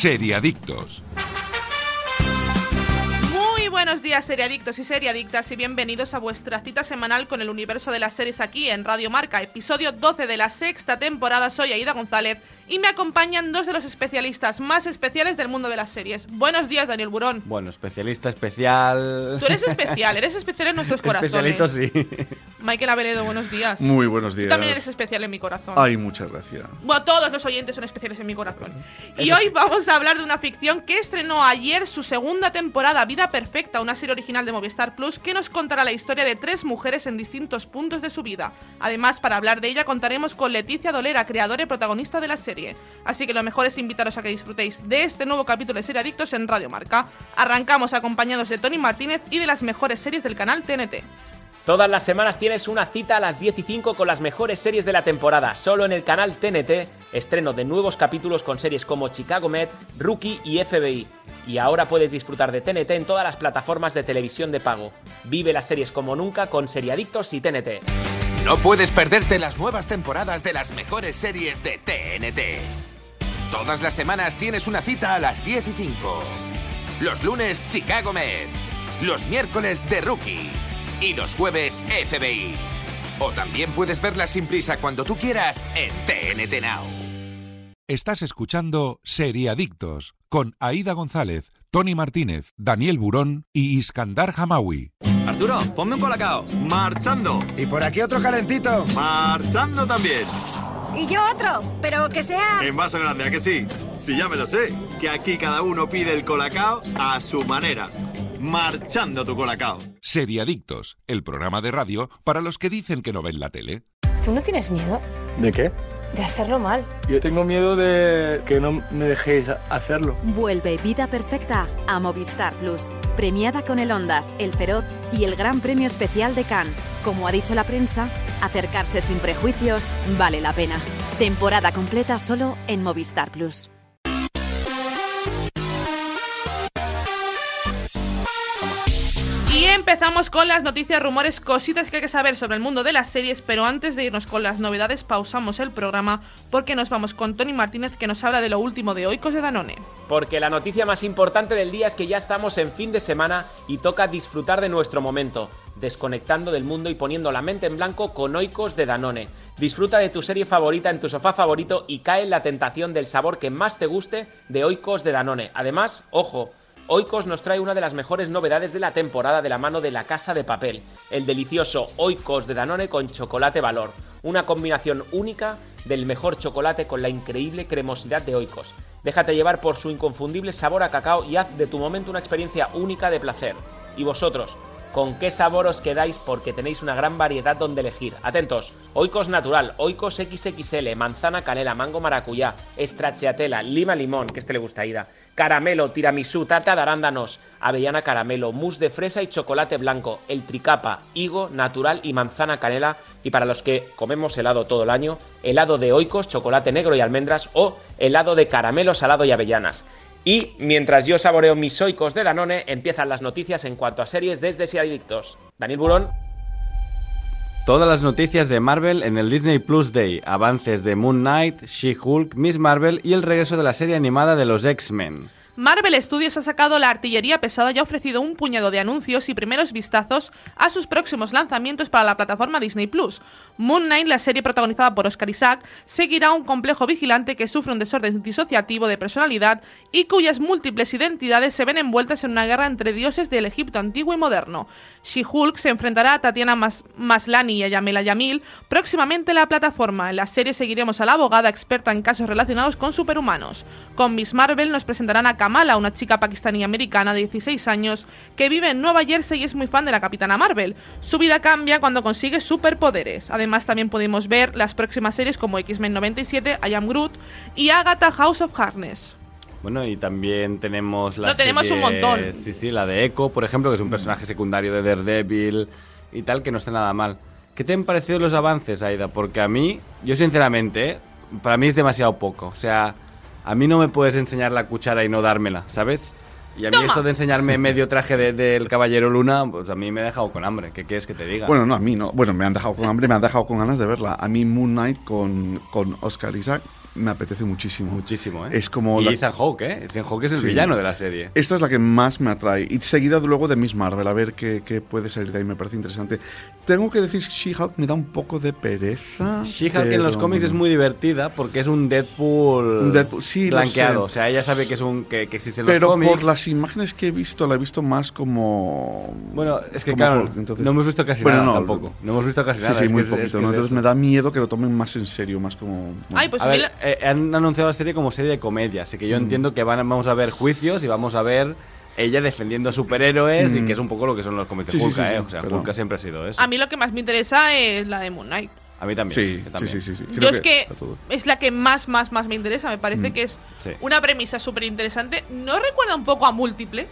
Seriadictos. Muy buenos días, seriadictos y seriadictas, y bienvenidos a vuestra cita semanal con el universo de las series aquí en Radio Marca, episodio 12 de la sexta temporada. Soy Aida González y me acompañan dos de los especialistas más especiales del mundo de las series. Buenos días, Daniel Burón. Bueno, especialista especial. Tú eres especial, eres especial en nuestros corazones. Especialito sí. Michael Abeledo, buenos días. Muy buenos días. Tú también eres especial en mi corazón. Ay, muchas gracias. Bueno, todos los oyentes son especiales en mi corazón. Y hoy vamos a hablar de una ficción que estrenó ayer su segunda temporada, Vida Perfecta, una serie original de Movistar Plus que nos contará la historia de tres mujeres en distintos puntos de su vida. Además, para hablar de ella contaremos con Leticia Dolera, creadora y protagonista de la serie. Así que lo mejor es invitaros a que disfrutéis de este nuevo capítulo de Serie Adictos en Radio Marca. Arrancamos acompañados de Tony Martínez y de las mejores series del canal TNT. Todas las semanas tienes una cita a las 10 y 5 con las mejores series de la temporada, solo en el canal TNT, estreno de nuevos capítulos con series como Chicago Med, Rookie y FBI. Y ahora puedes disfrutar de TNT en todas las plataformas de televisión de pago. Vive las series como nunca con Seriadictos y TNT. No puedes perderte las nuevas temporadas de las mejores series de TNT. Todas las semanas tienes una cita a las 10 y 5. Los lunes, Chicago Med. Los miércoles, The Rookie. Y los jueves, FBI. O también puedes verlas sin prisa cuando tú quieras en TNT Now. Estás escuchando Seriadictos con Aida González, Tony Martínez, Daniel Burón y Iskandar Hamawi. Arturo, ponme un colacao. Marchando. Y por aquí otro calentito. Marchando también. Y yo otro, pero que sea... En vaso grande, ¿a que sí? Sí, ya me lo sé. Que aquí cada uno pide el colacao a su manera. Marchando tu colacao. Seriadictos, el programa de radio para los que dicen que no ven la tele. ¿Tú no tienes miedo ¿De qué? de hacerlo mal? Yo tengo miedo de que no me dejéis hacerlo. Vuelve Vida Perfecta a Movistar Plus. Premiada con el Ondas, El Feroz y el Gran Premio Especial de Cannes. Como ha dicho la prensa, acercarse sin prejuicios vale la pena. Temporada completa solo en Movistar Plus. Empezamos con las noticias, rumores, cositas que hay que saber sobre el mundo de las series, pero antes de irnos con las novedades pausamos el programa porque nos vamos con Tony Martínez que nos habla de lo último de Oikos de Danone. Porque la noticia más importante del día es que ya estamos en fin de semana y toca disfrutar de nuestro momento, desconectando del mundo y poniendo la mente en blanco con Oikos de Danone. Disfruta de tu serie favorita en tu sofá favorito y cae en la tentación del sabor que más te guste de Oikos de Danone. Además, ojo, Oikos nos trae una de las mejores novedades de la temporada de la mano de la Casa de Papel, el delicioso Oikos de Danone con chocolate valor, una combinación única del mejor chocolate con la increíble cremosidad de Oikos. Déjate llevar por su inconfundible sabor a cacao y haz de tu momento una experiencia única de placer. ¿Y vosotros? ¿Con qué sabor os quedáis? Porque tenéis una gran variedad donde elegir. Atentos, Oikos natural, Oikos XXL, manzana canela, mango maracuyá, stracciatella, lima limón, que este le gusta a Ida, caramelo, tiramisú, tarta de arándanos, avellana caramelo, mousse de fresa y chocolate blanco, el tricapa, higo, natural y manzana canela. Y para los que comemos helado todo el año, helado de Oikos, chocolate negro y almendras o helado de caramelo salado y avellanas. Y mientras yo saboreo mis oicos de Danone, empiezan las noticias en cuanto a series desde Seriadictos. Daniel Burón. Todas las noticias de Marvel en el Disney Plus Day, avances de Moon Knight, She-Hulk, Miss Marvel y el regreso de la serie animada de los X-Men. Marvel Studios ha sacado la artillería pesada y ha ofrecido un puñado de anuncios y primeros vistazos a sus próximos lanzamientos para la plataforma Disney Plus. Moon Knight, la serie protagonizada por Oscar Isaac, seguirá un complejo vigilante que sufre un desorden disociativo de personalidad y cuyas múltiples identidades se ven envueltas en una guerra entre dioses del Egipto antiguo y moderno. She-Hulk se enfrentará a Tatiana Mas Maslany y a Yamila Yamil próximamente en la plataforma. En la serie seguiremos a la abogada experta en casos relacionados con superhumanos. Con Miss Marvel nos presentarán a Kamala, una chica pakistaní americana de 16 años que vive en Nueva Jersey y es muy fan de la Capitana Marvel. Su vida cambia cuando consigue superpoderes. Además también podemos ver las próximas series como X-Men 97, I Am Groot y Agatha House of Harness. Bueno, y también tenemos la Lo tenemos un montón. Sí, sí, la de Echo, por ejemplo, que es un personaje secundario de Daredevil y tal, que no está nada mal. ¿Qué te han parecido los avances, Aida? Porque a mí, yo sinceramente, para mí es demasiado poco. O sea, a mí no me puedes enseñar la cuchara y no dármela, ¿sabes? Y a mí Toma. esto de enseñarme medio traje de- del Caballero Luna, pues a mí me ha dejado con hambre. ¿Qué quieres que te diga? Bueno, no, a mí no. Bueno, me han dejado con hambre, me han dejado con ganas de verla. A mí Moon Knight con, con Oscar Isaac me apetece muchísimo. Muchísimo, ¿eh? Es como Y la- Ethan Hawke, ¿eh? Ethan Hawke es el Sí. villano de la serie. Esta es la que más me atrae. Y seguida luego de Miss Marvel, a ver qué, qué puede salir de ahí, me parece interesante. Tengo que decir que She-Hulk me da un poco de pereza. She-Hulk en los pero- cómics es muy divertida porque es un Deadpool, Un Deadpool, sí, blanqueado. O sea, ella sabe que es un que, que existen Pero los cómics. por las imágenes que he visto, la he visto más como. Bueno, es que claro, Hulk, entonces- no hemos visto casi Bueno, nada no, tampoco. No hemos visto casi Sí, nada. sí, es muy que es- es poquito. que ¿no? es Entonces eso. me da miedo que lo tomen más en serio, más como. Ay, pues a a mí ver, eh, han anunciado la serie como serie de comedia, así que yo Mm. entiendo que van, vamos a ver juicios y vamos a ver ella defendiendo a superhéroes y Mm. que es un poco lo que son los cómics de Sí, sí, Hulk, sí, ¿eh? sí, O sea, pero- Hulk siempre ha sido eso. A mí lo que más me interesa es la de Moon Knight. A mí también. Sí, sí, también. sí, sí, sí. Yo es que es la que más, más, más me interesa. Me parece Mm. que es Sí. una premisa súper interesante. ¿No recuerda un poco a Múltiple?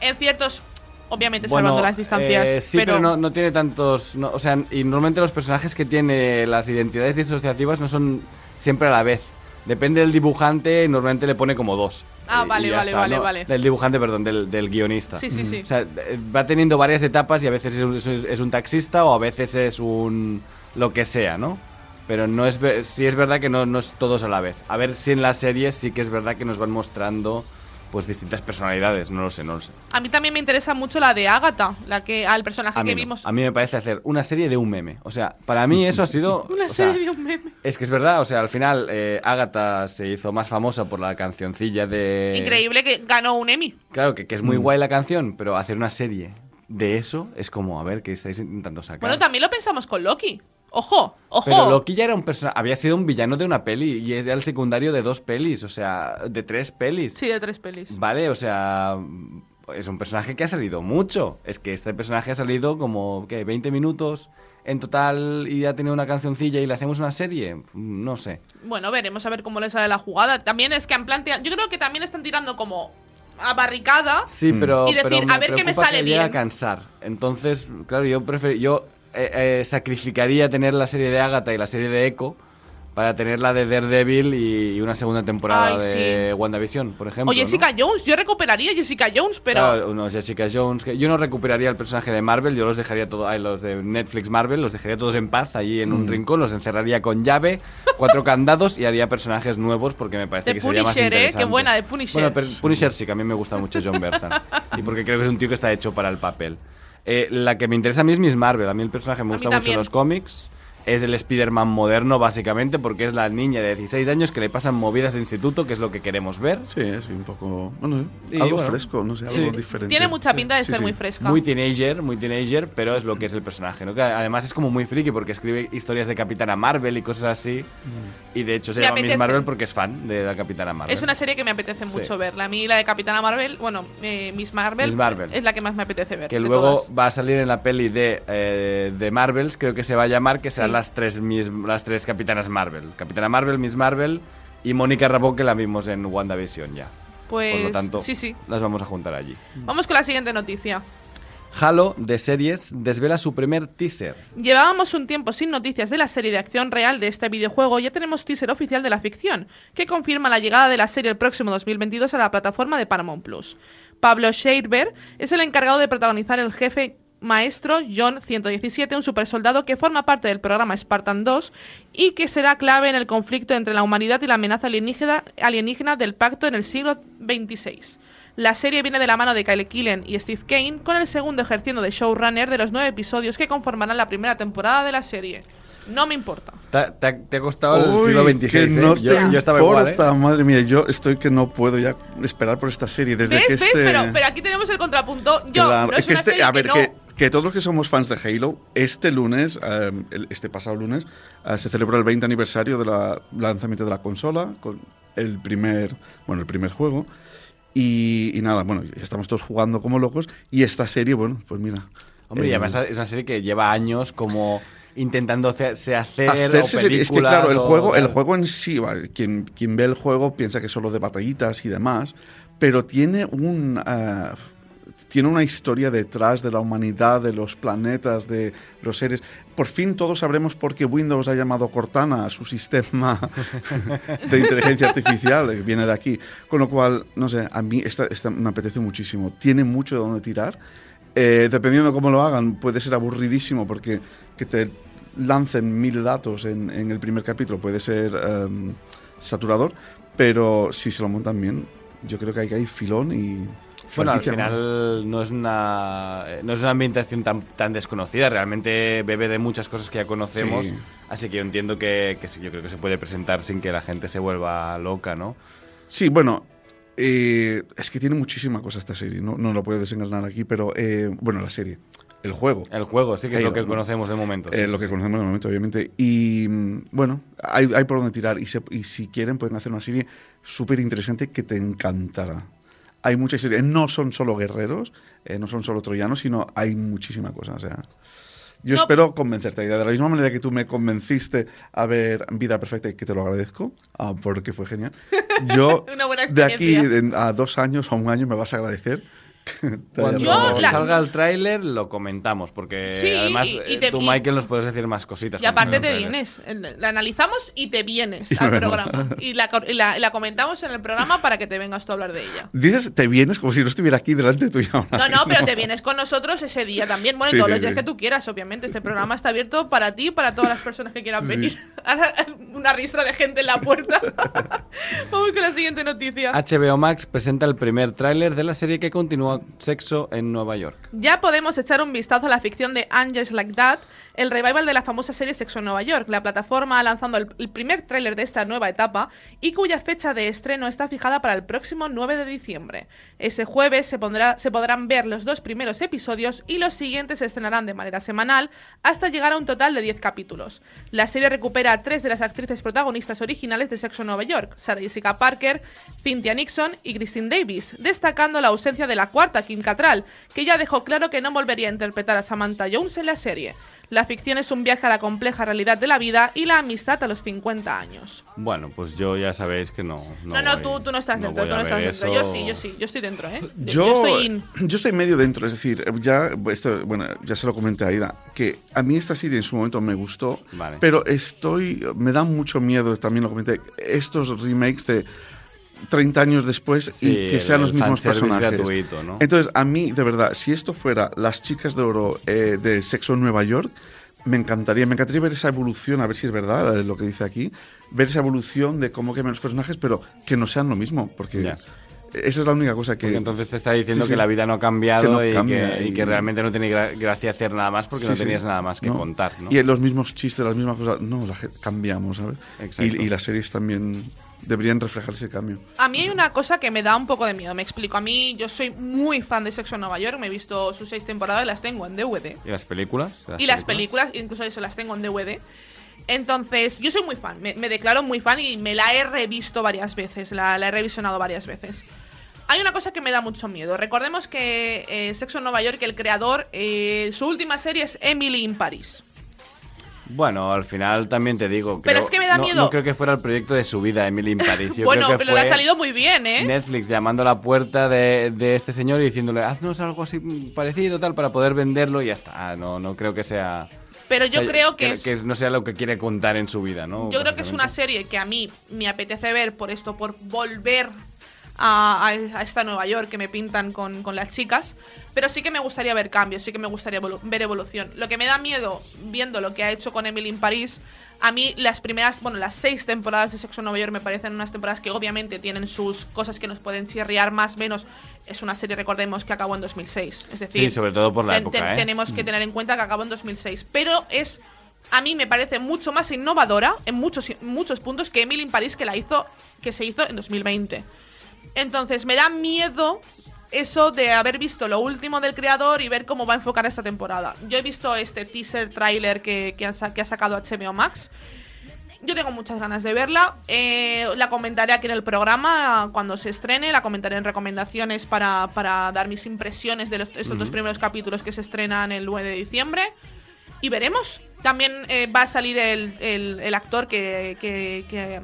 En ciertos, obviamente Bueno, salvando las distancias, eh, sí, pero, no, no tiene tantos. no- o sea, y normalmente los personajes que tiene las identidades disociativas no son siempre a la vez. Depende del dibujante, normalmente le pone como dos. Ah, vale, vale, está, vale, ¿no? vale. Del dibujante, perdón, del, del guionista. Sí, sí, sí. O sea, eh, va teniendo varias etapas y a veces es un, es taxista o a veces es un. lo que sea, ¿no? Pero no es sí es verdad que no, no es todos a la vez. A ver si en las series sí que es verdad que nos van mostrando pues distintas personalidades, no lo sé, no lo sé. A mí también me interesa mucho la de Agatha, la que al personaje A que no. vimos. A mí me parece hacer una serie de un meme. O sea, para mí eso ha sido. Una o sea, serie de un meme. Es que es verdad, o sea, al final eh, Agatha se hizo más famosa por la cancioncilla de. Increíble que ganó un Emmy. Claro, que, que es muy guay la canción, pero hacer una serie de eso es como, a ver, ¿qué estáis intentando sacar? Bueno, también lo pensamos con Loki. Ojo, ojo. Pero Loki ya era un personaje, había sido un villano de una peli y era el secundario de dos pelis, o sea, de tres pelis. Sí, de tres pelis. Vale, o sea, es un personaje que ha salido mucho. Es que este personaje ha salido como, ¿qué? 20 minutos en total y ya tiene una cancioncilla y le hacemos una serie. No sé. Bueno, veremos a ver cómo le sale la jugada. También es que han planteado. Yo creo que también están tirando como a barricada. Sí, pero. Y decir, pero a ver qué me sale que a bien. cansar. Entonces, claro, yo prefiero. Yo eh, eh, sacrificaría tener la serie de Agatha y la serie de Echo para tener la de Daredevil y, y una segunda temporada Ay, de WandaVision, por ejemplo. O Jessica ¿no? Jones. Yo recuperaría a Jessica Jones, pero. Claro, unos Jessica Jones. Que yo no recuperaría el personaje de Marvel, yo los dejaría todos. los de Netflix Marvel, los dejaría todos en paz allí en un Mm. rincón, los encerraría con llave, cuatro candados y haría personajes nuevos porque me parece que sería más Punisher, ¿eh? Qué interesante. buena, de Punisher. Bueno, pero Punisher sí, que a mí me gusta mucho John Bertham. y porque creo que es un tío que está hecho para el papel. Eh, la que me interesa a mí es Miss Marvel. A mí el personaje me gusta mucho los cómics. Es el Spider-Man moderno, básicamente, porque es la niña de 16 años que le pasan movidas de instituto, que es lo que queremos ver. Sí, sí, un poco. Bueno, Y algo bueno, fresco, no sé, sí. algo diferente. Tiene mucha pinta de Sí, ser sí. muy fresca. Muy teenager, muy teenager, pero es lo que es el personaje, ¿no? Que además es como muy friki porque escribe historias de Capitana Marvel y cosas así. Y de hecho se Me llama Miss. Marvel porque es fan de la Capitana Marvel. Es una serie que me apetece Sí. mucho verla. A mí la de Capitana Marvel, bueno, eh, Miss Marvel, Miss Marvel. es la que más me apetece ver. que luego todas. va a salir en la peli de, eh, de Marvels, creo que se va a llamar, que serán Sí. Las, tres, Miss- las tres Capitanas Marvel. Capitana Marvel, Miss Marvel y Mónica Rambeau, que la vimos en WandaVision ya. Pues Por lo tanto, sí, sí. las vamos a juntar allí. Vamos con la siguiente noticia. Halo de series desvela su primer teaser. Llevábamos un tiempo sin noticias de la serie de acción real de este videojuego y ya tenemos teaser oficial de la ficción, que confirma la llegada de la serie el próximo 2022 a la plataforma de Paramount Plus. Pablo Scheidberg es el encargado de protagonizar el jefe maestro John 117, un supersoldado que forma parte del programa Spartan 2 y que será clave en el conflicto entre la humanidad y la amenaza alienígena, alienígena del pacto en el siglo XXVI. La serie viene de la mano de Kyle Killen y Steve Kane, con el segundo ejerciendo de showrunner de los nueve episodios que conformarán la primera temporada de la serie. No me importa. Te, ha- te ha- te ha costado el Uy, siglo que XXVI. no ¿eh? yo, te yo estaba igual, ¿eh? importa, madre mía, yo estoy que no puedo ya esperar por esta serie desde ¿Ves? que ¿Ves? este... Pero, pero aquí tenemos el contrapunto. Yo, Claro, no es, es que una este, serie a ver, que no. que, que todos los que somos fans de Halo, este lunes, eh, el- este pasado lunes, eh, se celebró el 20 aniversario del lanzamiento de la consola, con el primer, bueno, el primer juego. Y, y nada, bueno, estamos todos jugando como locos. Y esta serie, bueno, pues mira. Hombre, y eh, además es una serie que lleva años como intentando hacerse hacer hacerse o serie- es que películas claro el o juego el juego en sí vale, quien, quien ve el juego piensa que es solo de batallitas y demás pero tiene un ah, tiene una historia detrás de la humanidad de los planetas de los seres. Por fin todos sabremos por qué Windows ha llamado Cortana a su sistema de inteligencia artificial que viene de aquí. Con lo cual no sé a mí esta, esta me apetece muchísimo. Tiene mucho de dónde tirar. Eh, dependiendo de cómo lo hagan, puede ser aburridísimo porque que te lancen mil datos en, en el primer capítulo puede ser em, saturador, pero si se lo montan bien, yo creo que hay que hay filón y... Bueno, al final no es una eh, no es una ambientación tan, tan desconocida, realmente bebe de muchas cosas que ya conocemos, Sí. así que yo entiendo que, que sí, yo creo que se puede presentar sin que la gente se vuelva loca, ¿no? Sí, bueno, eh, es que tiene muchísima cosa esta serie, no, no lo puedo desenganar aquí, pero eh, bueno, la serie, el juego. El juego, sí que es Ahí lo va, que ¿no? conocemos de momento. Eh, sí, lo sí, que sí. conocemos de momento, obviamente. Y mm, bueno, hay, hay por donde tirar. Y, se- y si quieren, pueden hacer una serie súper interesante que te encantará. Hay muchas series. No son solo guerreros, eh, no son solo troyanos, sino hay muchísima cosa. O sea, yo No. espero convencerte. Y de la misma manera que tú me convenciste a ver Vida Perfecta, y que te lo agradezco, ah, porque fue genial. Yo, Una buena de aquí a dos años o un año, me vas a agradecer. Cuando Yo la- salga el tráiler lo comentamos, porque Sí, además y- y eh, te- tú, y- Michael, nos puedes decir más cositas. Y aparte te vienes, la analizamos y te vienes al programa. Y la, cor- y la- y la comentamos en el programa para que te vengas tú a hablar de ella. Dices, te vienes como si no estuviera aquí delante tuyo ahora. No, no, pero te vienes con nosotros ese día también. Bueno, Sí, todos sí, los días que tú quieras, obviamente. Este programa está abierto para ti y para todas las personas que quieran venir. Ahora, Una ristra de gente en la puerta. Vamos con la siguiente noticia. HBO Max presenta el primer tráiler de la serie que continúa Sexo en Nueva York. Ya podemos echar un vistazo a la ficción de Angels Like That, el revival de la famosa serie Sexo en Nueva York. La plataforma ha lanzado el, primer tráiler de esta nueva etapa y cuya fecha de estreno está fijada para el próximo 9 de diciembre. Ese jueves se, podrán ver los dos primeros episodios y los siguientes se estrenarán de manera semanal hasta llegar a un total de 10 capítulos. La serie recupera a tres de las actrices protagonistas originales de Sexo en Nueva York, Sarah Jessica Parker, Cynthia Nixon y Christine Davis, destacando la ausencia de la cuarta, Kim Cattrall, que ya dejó claro que no volvería a interpretar a Samantha Jones en la serie. Ficción es un viaje a la compleja realidad de la vida y la amistad a los 50 años. Bueno, pues yo ya sabéis que no. No, no, voy- tú, tú no estás no dentro, tú no estás dentro. Yo sí, yo sí, yo estoy dentro, ¿eh? Yo, estoy in. yo estoy medio dentro, es decir, ya, esto, bueno, ya se lo comenté a Aida, que a mí esta serie en su momento me gustó, Vale. pero estoy, me da mucho miedo, también lo comenté, estos remakes de 30 años después Sí, y que sean el los mismos personajes. gratuito, ¿no? Entonces, a mí, de verdad, si esto fuera Las Chicas de Oro eh, de Sexo en Nueva York, me encantaría, me encantaría ver esa evolución, a ver si es verdad eh, lo que dice aquí, ver esa evolución de cómo cambian los personajes, pero que no sean lo mismo, porque Ya. esa es la única cosa que... Porque entonces te está diciendo Sí, sí. que la vida no ha cambiado Que no y, cambia que, y y- que realmente no tiene gra- gracia hacer nada más porque Sí, no tenías nada más que No. contar, ¿no? Y los mismos chistes, las mismas cosas, no, la cambiamos, ¿sabes? Y, y las series también deberían reflejar ese cambio. A mí hay una cosa que me da un poco de miedo, me explico. A mí, yo soy muy fan de Sexo en Nueva York, me he visto sus seis temporadas y las tengo en DVD. ¿Y las películas? y las películas, incluso eso las tengo en DVD. Entonces, yo soy muy fan, me, me declaro muy fan y me la he revisto varias veces, la, la he revisionado varias veces. Hay una cosa que me da mucho miedo. Recordemos que eh, Sexo en Nueva York, el creador, eh, su última serie es Emily in Paris. Bueno, al final también te digo. Pero es que me da no- miedo. No creo que fuera el proyecto de su vida, Emily in Paris. Yo bueno, creo que pero le ha salido muy bien, ¿eh? Netflix llamando a la puerta de, de este señor y diciéndole, haznos algo así parecido, tal, para poder venderlo y ya está. No, no creo que sea. Pero yo o sea, creo que, es, no sea lo que quiere contar en su vida, ¿no? yo creo que es una serie que a mí me apetece ver por esto, por volver a, esta Nueva York que me pintan con, con las chicas. Pero sí que me gustaría ver cambios, sí que me gustaría evolu- ver evolución. Lo que me da miedo, viendo lo que ha hecho con Emily in París, a mí las primeras, bueno, las seis temporadas de Sexo en Nueva York me parecen unas temporadas que obviamente tienen sus cosas que nos pueden chirriar más menos. Es una serie, recordemos, que acabó en 2006. Es decir, Sí, sobre todo por la ten- época, ten- ¿eh? tenemos que tener en cuenta que acabó en 2006. Pero es, a mí me parece mucho más innovadora en muchos, muchos puntos que Emily in Paris que la hizo, que se hizo en 2020. Entonces me da miedo eso de haber visto lo último del creador y ver cómo va a enfocar esta temporada. Yo he visto este teaser trailer que, que, han que ha sacado HBO Max. Yo tengo muchas ganas de verla. Eh, la comentaré aquí en el programa cuando se estrene. La comentaré en recomendaciones para, para dar mis impresiones de los- estos dos primeros capítulos que se estrenan el 9 de diciembre. Y veremos. También eh, va a salir el, el- el actor que, que- que,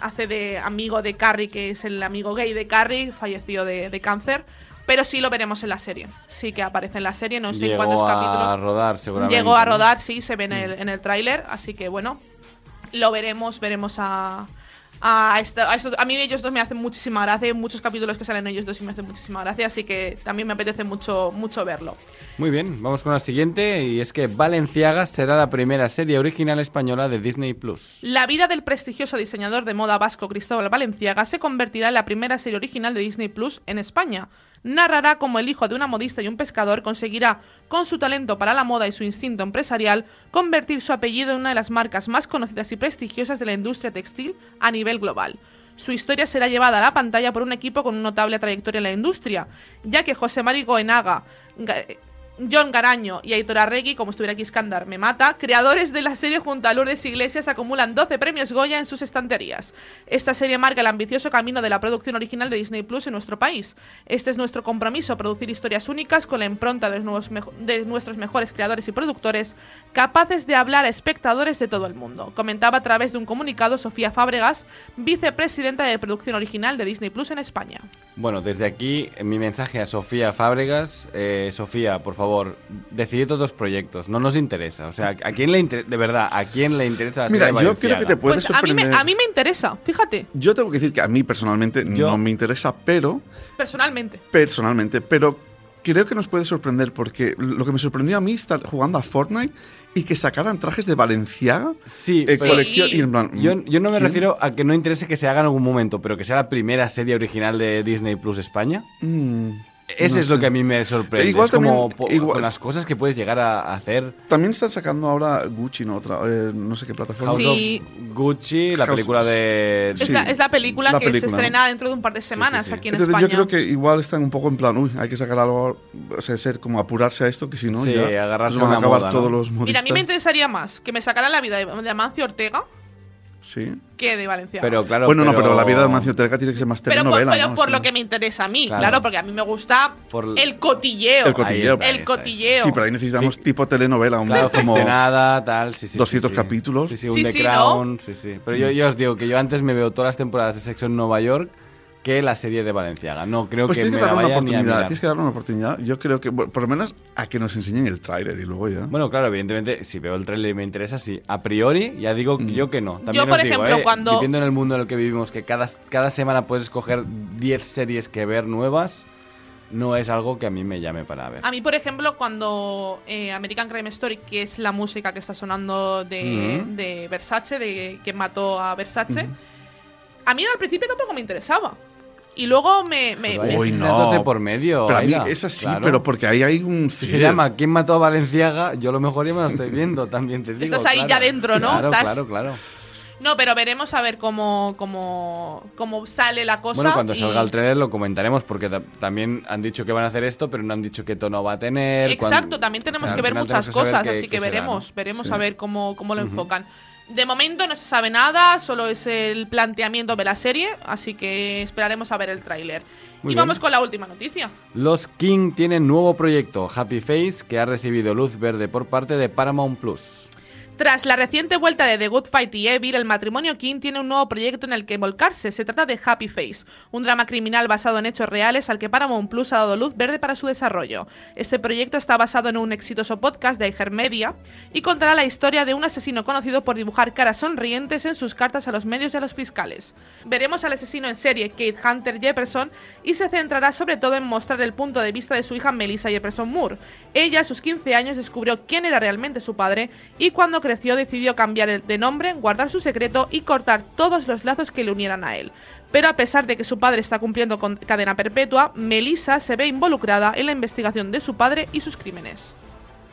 hace de amigo de Carrie, que es el amigo gay de Carrie, falleció de, de cáncer. Pero sí lo veremos en la serie. Sí que aparece en la serie, no sé en Llegó cuántos a capítulos. rodar, seguramente. Llegó a rodar, sí, se ve en el, en el tráiler, así que bueno, lo veremos, veremos a, A, esta- a, estos- a mí ellos dos me hacen muchísima gracia, hay muchos capítulos que salen ellos dos y me hacen muchísima gracia, así que también me apetece mucho, mucho verlo. Muy bien, vamos con la siguiente y es que Valenciaga será la primera serie original española de Disney Plus. La vida del prestigioso diseñador de moda vasco Cristóbal Valenciaga se convertirá en la primera serie original de Disney Plus en España. Narrará cómo el hijo de una modista y un pescador conseguirá, con su talento para la moda y su instinto empresarial, convertir su apellido en una de las marcas más conocidas y prestigiosas de la industria textil a nivel global. Su historia será llevada a la pantalla por un equipo con una notable trayectoria en la industria, ya que José Mari Goenaga, Ga- John Garaño y Aitor Arregui, como estuviera aquí Iskandar, me mata, creadores de la serie junto a Lourdes Iglesias, acumulan 12 premios Goya en sus estanterías. Esta serie marca el ambicioso camino de la producción original de Disney Plus en nuestro país. Este es nuestro compromiso, producir historias únicas con la impronta de, de nuestros mejores creadores y productores, capaces de hablar a espectadores de todo el mundo, comentaba a través de un comunicado Sofía Fábregas, vicepresidenta de producción original de Disney Plus en España. Bueno, desde aquí mi mensaje a Sofía Fábregas. Eh, Sofía, por favor, decidid otros proyectos. No nos interesa. O sea, ¿a quién le interesa? De verdad, ¿a quién le interesa la Mira, yo creo que te puede Pues a mí, me, sorprender. a mí me interesa, fíjate, Yo tengo que decir que a mí personalmente Yo- no me interesa, pero personalmente. personalmente, pero creo que nos puede sorprender porque lo que me sorprendió a mí estar jugando a Fortnite y que sacaran trajes de Valenciaga Sí, eh, colección y en plan, yo, yo no me ¿quién? refiero a que no interese que se haga en algún momento, pero que sea la primera serie original de Disney Plus España. Mm, Ese no es lo que a mí me sorprende. Igual es como también- po- igual- con las cosas que puedes llegar a hacer. También están sacando ahora Gucci, ¿no? Otra, eh, no sé qué plataforma. House Sí. of Gucci, la House- película de... Es, Sí, la, es la película la que se estrena dentro de un par de semanas sí, sí. aquí en Entonces España. yo creo que igual están un poco en plan, uy, hay que sacar algo, o sea, ser como apurarse a esto, que si no Sí, ya agarrarse van a acabar moda, ¿no? todos los modistas. Mira, a mí me interesaría más que me sacaran la vida de, de Amancio Ortega Sí. que de Valencia. Pero claro, bueno, no, pero la vida de Mancio Terca tiene que ser más pero por, telenovela, pero ¿no? por Sí. lo que me interesa a mí, Claro. claro, porque a mí me gusta Por- el cotilleo. El cotilleo. Está, El. Sí, pero ahí necesitamos Sí. tipo telenovela, un Claro, como ficcionada, tal, sí, sí. sí, 200 sí. capítulos. Sí, sí, un Sí, The sí, Crown, sí, sí. Pero yo, yo os digo que yo antes me veo todas las temporadas de Sexo en Nueva York que la serie de Valenciaga. No creo Pues que tienes me que la darle una vaya ni a oportunidad, mirar. tienes que darle una oportunidad. Yo creo que, bueno, por lo menos, a que nos enseñen el tráiler y luego ya. Bueno, claro, evidentemente, si veo el trailer y me interesa, sí. A priori, ya digo Mm. yo que no. También Yo, por os digo, ejemplo, ¿eh? cuando- Viviendo en el mundo en el que vivimos, que cada, cada semana puedes escoger 10 series que ver nuevas, no es algo que a mí me llame para ver. A mí, por ejemplo, cuando eh, American Crime Story, que es la música que está sonando de, de Versace, de que mató a Versace, a mí al principio tampoco me interesaba. Y luego me... me- Pero me- Uy, no. de por medio. pero a mí es así, claro. pero porque ahí hay un Si se llama ¿Quién mató a Valenciaga? Yo a lo mejor ya me lo estoy viendo, también te digo. Estás ahí claro. ya dentro, ¿no? Claro, Estás- claro, claro. No, pero veremos a ver cómo, cómo, cómo sale la cosa. Bueno, cuando y- salga el trailer lo comentaremos porque ta- también han dicho que van a hacer esto, pero no han dicho qué tono va a tener. Exacto, cuán- también tenemos o sea, que ver muchas que cosas, así que será, veremos, ¿no? veremos Sí. a ver cómo, cómo lo enfocan. De momento no se sabe nada, solo es el planteamiento de la serie, así que esperaremos a ver el tráiler. Muy Y bien. vamos con la última noticia. Los King tienen nuevo proyecto, Happy Face, que ha recibido luz verde por parte de Paramount Plus. Tras la reciente vuelta de The Good Fight y Evil, el matrimonio King tiene un nuevo proyecto en el que volcarse. Se trata de Happy Face, un drama criminal basado en hechos reales al que Paramount Plus ha dado luz verde para su desarrollo. Este proyecto está basado en un exitoso podcast de iHeartMedia y contará la historia de un asesino conocido por dibujar caras sonrientes en sus cartas a los medios y a los fiscales. Veremos al asesino en serie, Kate Hunter Jefferson, y se centrará sobre todo en mostrar el punto de vista de su hija Melissa Jefferson Moore. Ella, a sus 15 años, descubrió quién era realmente su padre y cuando creció decidió cambiar de nombre, guardar su secreto y cortar todos los lazos que le unieran a él. Pero a pesar de que su padre está cumpliendo con cadena perpetua, Melissa se ve involucrada en la investigación de su padre y sus crímenes.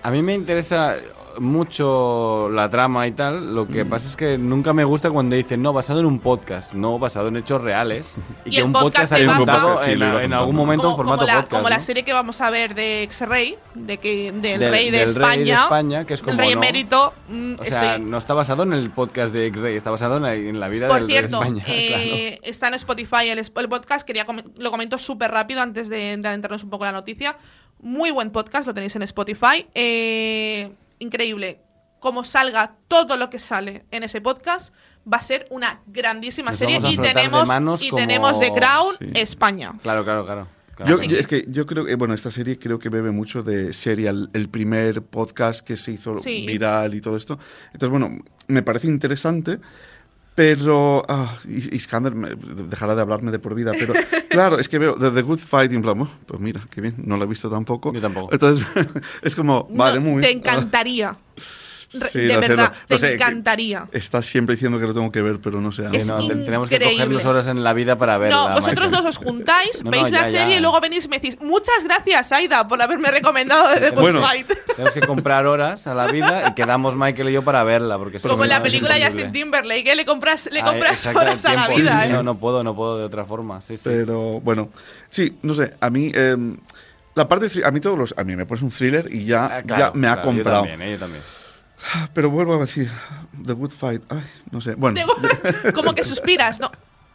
A mí me interesa mucho la trama y tal. Lo Mm. que pasa es que nunca me gusta cuando dicen, no, basado en un podcast. No, basado en hechos reales. Y, Y que un podcast haya en, en algún momento en formato como la, podcast. como la ¿no? serie que vamos a ver de X-Rey, de que, del, Del- rey de del rey España. de España, que es como, El rey ¿no? emérito. mm, O sea, estoy- no está basado en el podcast de X-Ray, está basado en la, en la vida Por del cierto, rey de España. eh, está en Spotify el, el podcast. Quería comen- lo comento súper rápido antes de, de adentrarnos un poco en la noticia. Muy buen podcast, lo tenéis en Spotify. Eh, increíble. Como salga todo lo que sale en ese podcast, va a ser una grandísima Nos serie. Y de tenemos, manos y como- tenemos The Crown Sí. España. Claro, claro, claro. Yo, es que yo creo que, bueno, esta serie creo que bebe mucho de Serial, el primer podcast que se hizo Sí. viral y todo esto. Entonces, bueno, me parece interesante, Pero, ah, Is- Iskander me- dejará de hablarme de por vida, pero claro, es que veo The, The Good Fight en plan, "Oh, pues mira, qué bien, no lo he visto tampoco. Yo tampoco. Entonces, es como, vale, No, muy Te bien. encantaría. Re- Sí, de sé, verdad, lo te sé, encantaría. Estás siempre diciendo que lo tengo que ver, pero no sé. Sí, no, tenemos que cogernos horas en la vida para verla. No, vosotros Michael. dos os juntáis, No, no, veis la ya. serie y luego venís y me decís muchas gracias, Aida, por haberme recomendado Good Bueno. Fight. Tenemos que comprar horas a la vida y quedamos Michael y yo para verla. Porque Como en la película. Justin Timberlake, que le compras, le Ah, compras horas a la vida, sí, sí, ¿eh? No, no puedo, no puedo de otra forma. Sí, sí. Pero bueno, sí, no sé, a mí em, la parte de a mí todos los a mí me pones un thriller y ya, Ah, claro, ya me ha claro, comprado. Yo también, eh, yo también. Pero vuelvo a decir The Good Fight, ay, no sé. Bueno, Como que suspiras, no.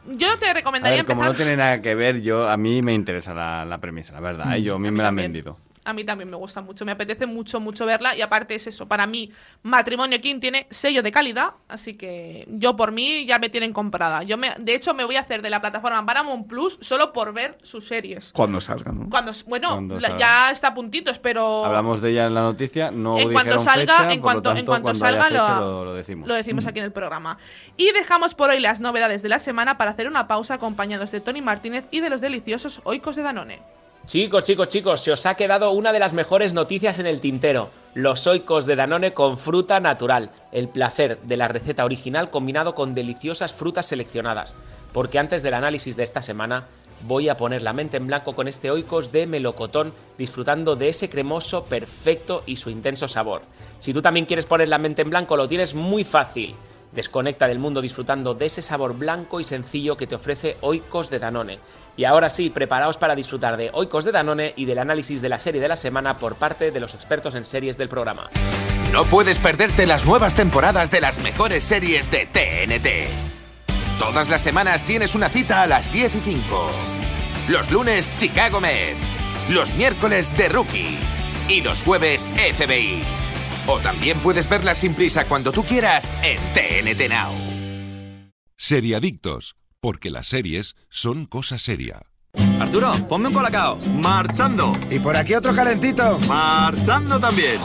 Yo te A recomendaría ver, como no empezar. tiene nada que ver, yo a mí me interesa la, la premisa, la verdad. ¿eh? Yo a mí me la han vendido. A mí también me gusta mucho, me apetece mucho, mucho verla y aparte es eso, para mí Matrimonio King tiene sello de calidad, así que yo por mí ya me tienen comprada. Yo me, de hecho me voy a hacer de la plataforma Paramount Plus solo por ver sus series. cuando salga, ¿no? Cuando, bueno, Cuando la- salga. ya está a puntitos, pero Hablamos de ella en la noticia, no en cuanto dijeron salga, fecha, en cuanto, en tanto, cuanto cuando haya salga fecha lo, lo, lo decimos. lo decimos aquí en el programa. Y dejamos por hoy las novedades de la semana para hacer una pausa acompañados de Tony Martínez y de los deliciosos oicos de Danone. Chicos, chicos, chicos, se os ha quedado una de las mejores noticias en el tintero. Los oicos de Danone con fruta natural. El placer de la receta original combinado con deliciosas frutas seleccionadas. Porque antes del análisis de esta semana, voy a poner la mente en blanco con este oicos de melocotón, disfrutando de ese cremoso perfecto y su intenso sabor. Si tú también quieres poner la mente en blanco, lo tienes muy fácil. Desconecta del mundo disfrutando de ese sabor blanco y sencillo que te ofrece Oikos de Danone. Y ahora sí, preparaos para disfrutar de Oikos de Danone y del análisis de la serie de la semana por parte de los expertos en series del programa. No puedes perderte las nuevas temporadas de las mejores series de TNT. Todas las semanas tienes una cita a las 10 y 5. Los lunes, Chicago Med. Los miércoles, The Rookie. Y los jueves, FBI. O también puedes verlas sin prisa cuando tú quieras en TNT Now. Seriadictos, porque las series son cosa seria. Arturo, ponme un colacao. Marchando. Y por aquí otro calentito. Marchando también.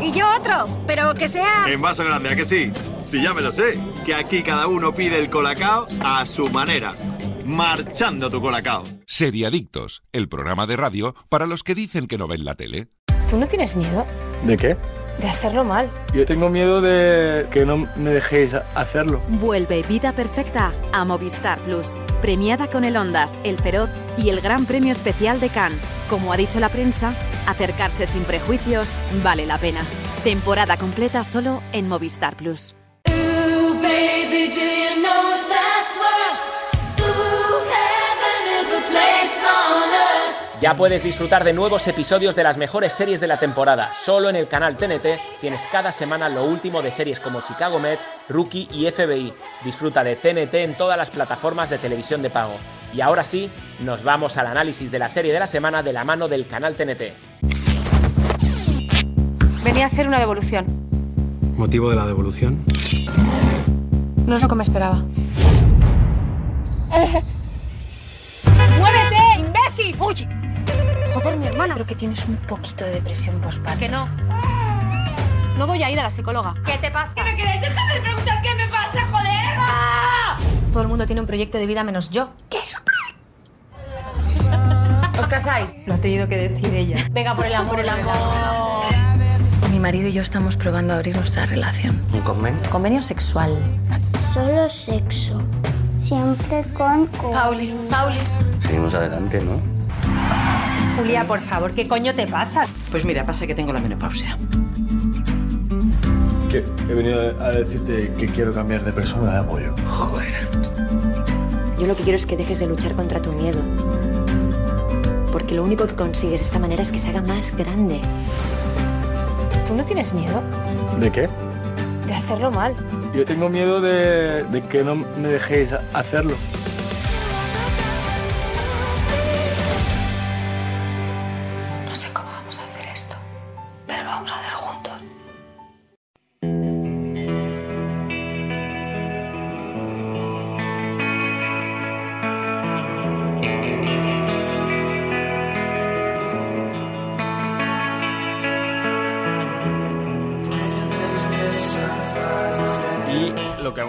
Y yo otro, pero que sea... En vaso grande, ¿a que sí? Sí, ya me lo sé. Que aquí cada uno pide el colacao a su manera. Marchando tu colacao. Seriadictos, el programa de radio para los que dicen que no ven la tele. ¿Tú no tienes miedo ¿De qué? De hacerlo mal? Yo tengo miedo de que no me dejéis hacerlo. Vuelve Vida Perfecta a Movistar Plus. Premiada con el Ondas, el Feroz y el Gran Premio Especial de Cannes. Como ha dicho la prensa, acercarse sin prejuicios vale la pena. Temporada completa solo en Movistar Plus. Ya puedes disfrutar de nuevos episodios de las mejores series de la temporada. Solo en el canal TNT tienes cada semana lo último de series como Chicago Med, Rookie y FBI. Disfruta de TNT en todas las plataformas de televisión de pago. Y ahora sí, nos vamos al análisis de la serie de la semana de la mano del canal TNT. Venía a hacer una devolución. ¿Motivo de la devolución? No es lo que me esperaba. ¡Muévete, imbécil! ¡Uy! Joder, mi hermana. Creo que tienes un poquito de depresión postparto. Que no. No voy a ir a la psicóloga. ¿Qué te pasa? ¿Qué me queréis dejar de preguntar qué me pasa, joder? Todo el mundo tiene un proyecto de vida menos yo. ¿Qué es? ¿Os casáis? Lo ha tenido que decir ella. Venga, por el amor, el amor. Mi marido y yo estamos probando a abrir nuestra relación. ¿Un convenio? Convenio sexual. Solo sexo. Siempre con... Pauli, Pauli. Seguimos adelante, ¿no? Julia, por favor, ¿qué coño te pasa? Pues mira, pasa que tengo la menopausia. Que he venido a decirte que quiero cambiar de persona de apoyo. Joder. Yo lo que quiero es que dejes de luchar contra tu miedo. Porque lo único que consigues de esta manera es que se haga más grande. ¿Tú no tienes miedo ¿De qué? de hacerlo mal? Yo tengo miedo de, de que no me dejéis hacerlo.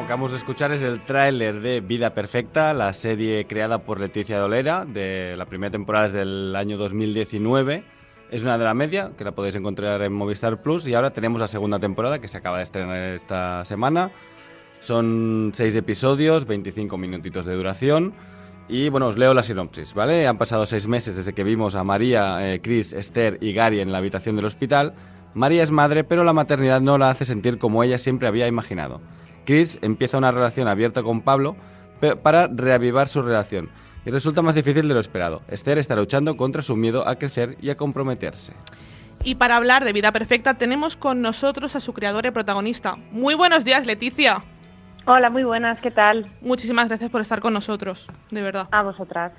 Acabamos de escuchar es el tráiler de Vida Perfecta, la serie creada por Leticia Dolera, de la primera temporada del año 2019. Es una de la media, que la podéis encontrar en Movistar Plus, y ahora tenemos la segunda temporada, que se acaba de estrenar esta semana. Son seis episodios, 25 minutitos de duración. Y bueno, os leo la sinopsis, ¿vale? Han pasado seis meses desde que vimos a María, eh, Chris, Esther y Gary en la habitación del hospital. María es madre, pero la maternidad no la hace sentir como ella siempre había imaginado. Chris empieza una relación abierta con Pablo para reavivar su relación y resulta más difícil de lo esperado. Esther está luchando contra su miedo a crecer y a comprometerse. Y para hablar de Vida Perfecta tenemos con nosotros a su creadora y protagonista. Muy buenos días, Leticia. Hola, muy buenas, ¿qué tal? Muchísimas gracias por estar con nosotros, de verdad. A vosotras.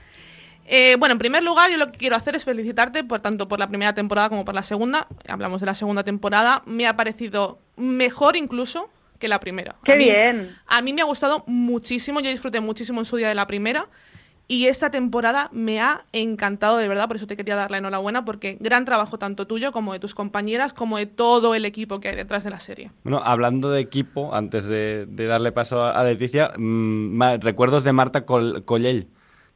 Eh, bueno, en primer lugar, yo lo que quiero hacer es felicitarte por tanto por la primera temporada como por la segunda. Hablamos de la segunda temporada. Me ha parecido mejor incluso que la primera. ¡Qué A mí- bien! A mí me ha gustado muchísimo. Yo disfruté muchísimo en su día de la primera. Y esta temporada me ha encantado de verdad, por eso te quería dar la enhorabuena, porque gran trabajo tanto tuyo como de tus compañeras, como de todo el equipo que hay detrás de la serie. Bueno, hablando de equipo, antes de, de darle paso a Leticia, mm, recuerdos de Marta Col- Collell,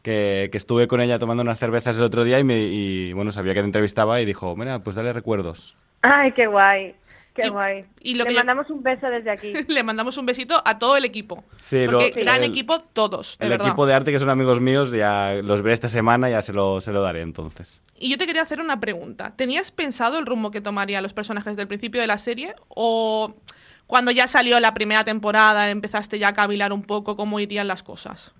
que, que estuve con ella tomando unas cervezas el otro día y, me, y, bueno, sabía que te entrevistaba y dijo, mira, pues dale recuerdos. Ay, qué guay, qué guay. y lo Le que yo- mandamos un beso desde aquí. Le mandamos un besito a todo el equipo. Sí, porque lo- gran el- equipo todos, de El verdad. equipo de arte, que son amigos míos, ya los veré esta semana, ya se lo, se lo daré entonces. Y yo te quería hacer una pregunta. ¿Tenías pensado el rumbo que tomarían los personajes del principio de la serie? ¿O cuando ya salió la primera temporada empezaste ya a cavilar un poco cómo irían las cosas?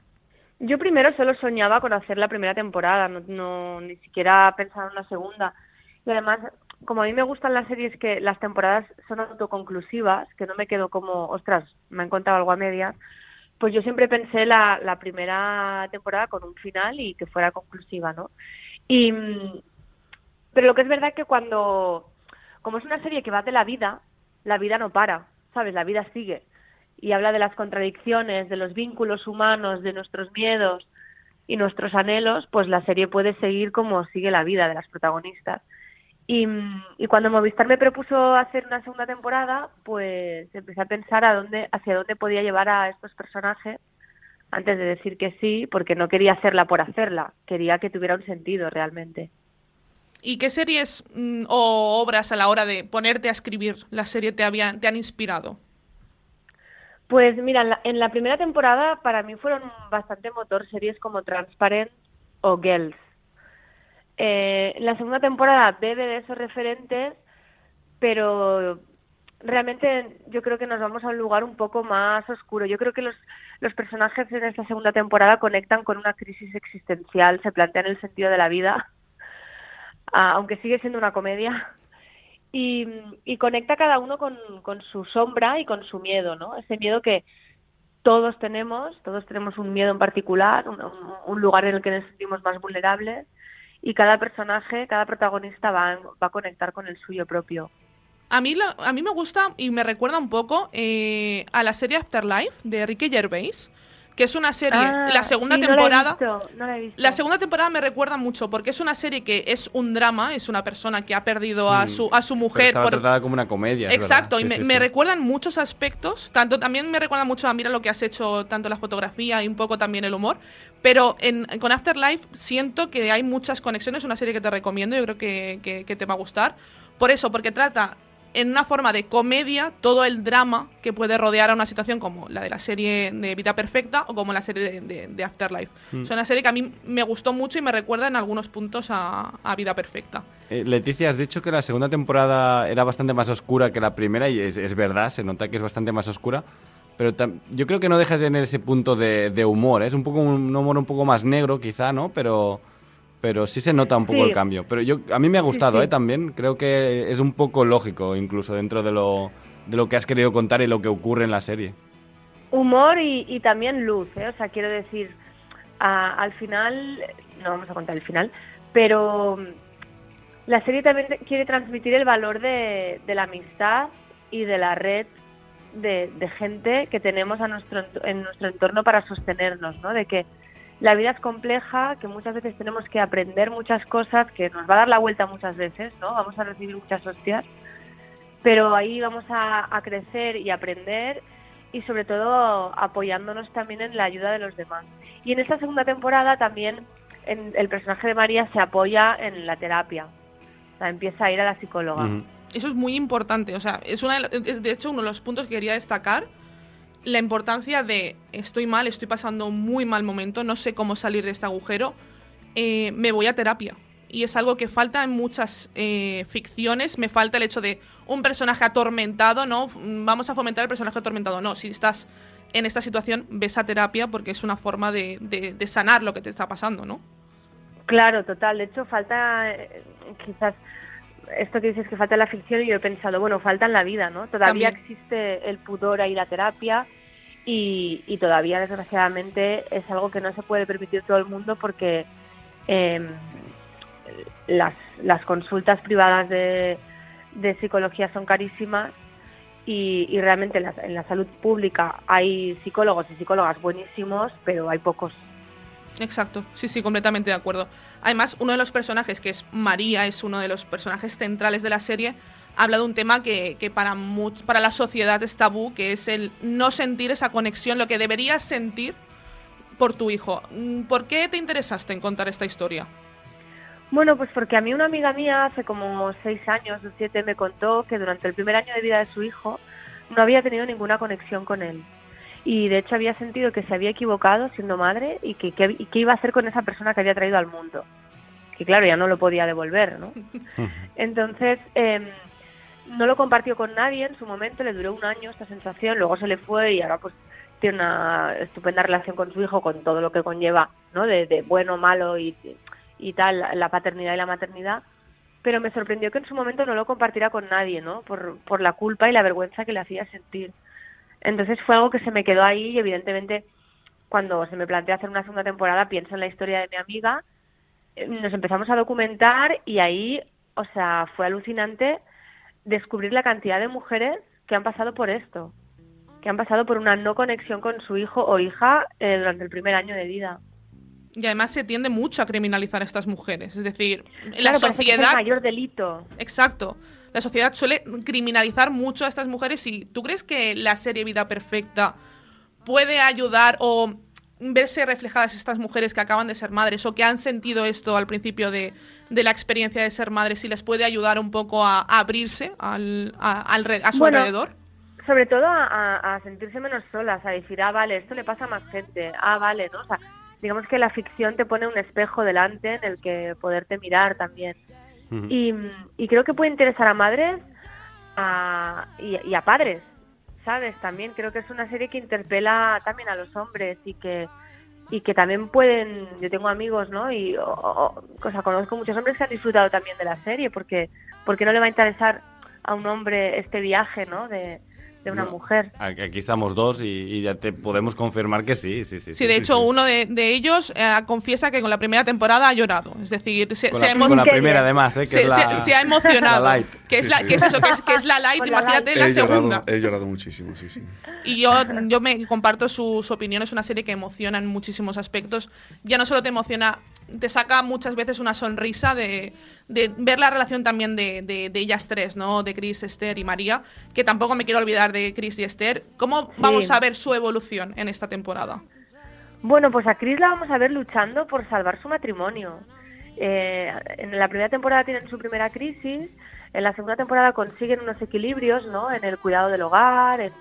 Yo primero solo soñaba con hacer la primera temporada, no, no ni siquiera pensaba en una segunda. Y además, como a mí me gustan las series que las temporadas son autoconclusivas, que no me quedo como, ostras, me han contado algo a medias, pues yo siempre pensé la, la primera temporada con un final y que fuera conclusiva, ¿no? Y, pero lo que es verdad es que cuando, como es una serie que va de la vida, la vida no para, ¿sabes? La vida sigue y habla de las contradicciones, de los vínculos humanos, de nuestros miedos y nuestros anhelos, pues la serie puede seguir como sigue la vida de las protagonistas. Y, y cuando Movistar me propuso hacer una segunda temporada, pues empecé a pensar a dónde, hacia dónde podía llevar a estos personajes antes de decir que sí, porque no quería hacerla por hacerla, quería que tuviera un sentido realmente. ¿Y qué series mm, o obras a la hora de ponerte a escribir la serie te, habían, te han inspirado? Pues mira, en la, en la primera temporada para mí fueron bastante motor series como Transparent o Girls. Eh, la segunda temporada bebe de esos referentes, pero realmente yo creo que nos vamos a un lugar un poco más oscuro. Yo creo que los, personajes en esta segunda temporada conectan con una crisis existencial, se plantean el sentido de la vida, ah, aunque sigue siendo una comedia y, conecta cada uno con, su sombra y con su miedo, ¿no? Ese miedo que todos tenemos, todos tenemos un miedo en particular, un lugar en el que nos sentimos más vulnerables y cada personaje, cada protagonista va, va a conectar con el suyo propio. A mí, a mí me gusta y me recuerda un poco eh, a la serie Afterlife de Ricky Gervais, que es una serie, Ah, la segunda sí, no la he temporada... visto, no la he visto. La segunda temporada me recuerda mucho porque es una serie que es un drama, es una persona que ha perdido a Mm, su, a su Pero mujer estaba por, tratada como una comedia. Exacto, y me, sí, me sí. recuerdan muchos aspectos, tanto también me recuerda mucho a mira lo que has hecho, tanto la fotografía y un poco también el humor, pero en, con Afterlife siento que hay muchas conexiones, es una serie que te recomiendo, yo creo que, que- que te va a gustar, por eso, porque trata en una forma de comedia todo el drama que puede rodear a una situación como la de la serie de Vida Perfecta o como la serie de, de- de Afterlife. Mm. Es una serie que a mí me gustó mucho y me recuerda en algunos puntos a, a Vida Perfecta. Eh, Leticia, has dicho que la segunda temporada era bastante más oscura que la primera y es, es verdad, se nota que es bastante más oscura. Pero yo creo que no deja de tener ese punto de, de humor. ¿eh? Es un poco un humor un poco más negro, quizá, ¿no? Pero, pero sí se nota un poco Sí. el cambio. Pero yo a mí me ha gustado, sí. ¿eh? También creo que es un poco lógico, incluso dentro de lo, de lo que has querido contar y lo que ocurre en la serie. Humor y, y también luz, ¿eh? O sea, quiero decir, a- al final, no vamos a contar el final, pero mm, la serie también quiere transmitir el valor de, de la amistad y de la red de, de gente que tenemos a nuestro, en nuestro entorno para sostenernos, ¿no? De que la vida es compleja, que muchas veces tenemos que aprender muchas cosas, que nos va a dar la vuelta muchas veces, ¿no? Vamos a recibir muchas hostias, pero ahí vamos a, a crecer y aprender y sobre todo apoyándonos también en la ayuda de los demás. Y en esta segunda temporada también en- el personaje de María se apoya en la terapia. O sea, empieza a ir a la psicóloga. Eso es muy importante. O sea, es una de, es de hecho uno de los puntos que quería destacar. La importancia de estoy mal, estoy pasando un muy mal momento, no sé cómo salir de este agujero, eh, me voy a terapia. Y es algo que falta en muchas eh, ficciones. Me falta el hecho de un personaje atormentado, ¿no? Vamos a fomentar el personaje atormentado. No, si estás en esta situación, ves a terapia porque es una forma de, de- de sanar lo que te está pasando, ¿no? Claro, total. De hecho, falta eh, quizás esto que dices que falta en la ficción y yo he pensado, bueno, falta en la vida, ¿no? Todavía También. existe el pudor a ir a terapia y, y todavía, desgraciadamente, es algo que no se puede permitir todo el mundo porque eh, las, las consultas privadas de, de psicología son carísimas y, y realmente en la, en la salud pública hay psicólogos y psicólogas buenísimos, pero hay pocos. Exacto, sí, sí, completamente de acuerdo. Además, uno de los personajes, que es María, es uno de los personajes centrales de la serie, habla de un tema que, que para, much- para la sociedad es tabú, que es el no sentir esa conexión, lo que deberías sentir por tu hijo. Mm, ¿Por qué te interesaste en contar esta historia? Bueno, pues porque a mí una amiga mía hace como seis años o siete me contó que durante el primer año de vida de su hijo no había tenido ninguna conexión con él. Y de hecho había sentido que se había equivocado siendo madre y que, que- y qué iba a hacer con esa persona que había traído al mundo. Que claro, ya no lo podía devolver, ¿no? Entonces, em, no lo compartió con nadie en su momento, le duró un año esta sensación, luego se le fue y ahora pues tiene una estupenda relación con su hijo, con todo lo que conlleva, ¿no? De, de bueno, malo y, y tal, la paternidad y la maternidad. Pero me sorprendió que en su momento no lo compartiera con nadie, ¿no? Por, por la culpa y la vergüenza que le hacía sentir. Entonces fue algo que se me quedó ahí y evidentemente cuando se me plantea hacer una segunda temporada pienso en la historia de mi amiga eh, nos empezamos a documentar y ahí, o sea, fue alucinante descubrir la cantidad de mujeres que han pasado por esto, que han pasado por una no conexión con su hijo o hija eh, durante el primer año de vida. Y además se tiende mucho a criminalizar a estas mujeres. Es decir, la Claro, que es el sociedad... mayor delito. Exacto. La sociedad suele criminalizar mucho a estas mujeres y ¿tú crees que la serie Vida Perfecta puede ayudar o verse reflejadas estas mujeres que acaban de ser madres o que han sentido esto al principio de, de la experiencia de ser madres y les puede ayudar un poco a, a abrirse al, a, al a su Bueno, alrededor? Sobre todo a, a- a sentirse menos solas, a decir, ah, vale, esto le pasa a más gente, ah, vale, ¿no? O sea, digamos que la ficción te pone un espejo delante en el que poderte mirar también. Y, y creo que puede interesar a madres a- y, a padres, ¿sabes? También creo que es una serie que interpela también a los hombres y que y que también pueden, yo tengo amigos, ¿no? Y o- o sea, conozco muchos hombres que han disfrutado también de la serie porque porque no le va a interesar a un hombre este viaje, ¿no? De, de una No. mujer. Aquí estamos dos y, y ya te podemos confirmar que sí, sí, sí. Sí, de hecho, uno de, de ellos eh, confiesa que con la primera temporada ha llorado. Es decir, se, Con se la- ha con la primera, además, ¿eh? Que se, es la- se- se ha emocionado. la light. Que es, Sí, la, sí. que es eso, que es, que es la light, Con imagínate la he, segunda. llorado, he llorado muchísimo, sí, sí. Y yo, yo me comparto su, su opinión, es una serie que emociona en muchísimos aspectos. Ya no solo te emociona, te saca muchas veces una sonrisa de, de ver la relación también de, de- de ellas tres, ¿no? De Chris, Esther y María, que tampoco me quiero olvidar de Chris y Esther. ¿Cómo vamos a ver su evolución en esta temporada? Bueno, pues a Chris la vamos a ver luchando por salvar su matrimonio. Eh, en la primera temporada tienen su primera crisis, en la segunda temporada consiguen unos equilibrios, ¿no? En el cuidado del hogar, en,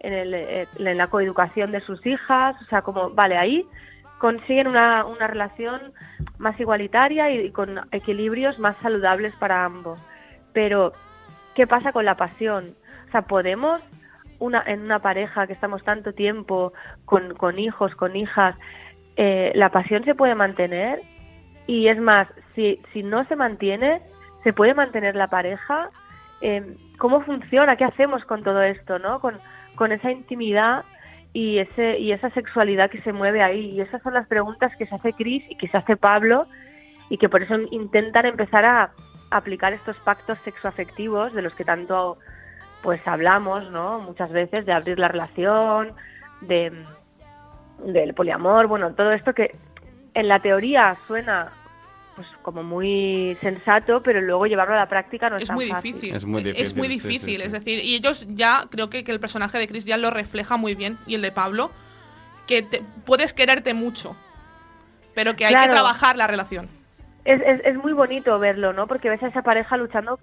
en, el, eh, en la coeducación de sus hijas, o sea, como, vale, ahí consiguen una, una relación más igualitaria y, con equilibrios más saludables para ambos. Pero, ¿qué pasa con la pasión? O sea, podemos una, en una pareja que estamos tanto tiempo con, con hijos, con hijas, eh, la pasión se puede mantener y es más, si, si no se mantiene, se puede mantener la pareja. Eh, ¿Cómo funciona? ¿Qué hacemos con todo esto? ¿no? Con, con esa intimidad y, ese, y esa sexualidad que se mueve ahí. Y esas son las preguntas que se hace Cris y que se hace Pablo y que por eso intentan empezar a aplicar estos pactos sexoafectivos de los que tanto pues hablamos, ¿no? Muchas veces de abrir la relación, de del poliamor, bueno, todo esto que en la teoría suena pues como muy sensato, pero luego llevarlo a la práctica no es, Es tan muy fácil. difícil. Es muy difícil, Es muy sí, difícil. sí. Es decir, y ellos ya, creo que, que el personaje de Chris ya lo refleja muy bien, y el de Pablo, que te- puedes quererte mucho, pero que hay que trabajar la relación. Es, es, es muy bonito verlo, ¿no? Porque ves a esa pareja luchando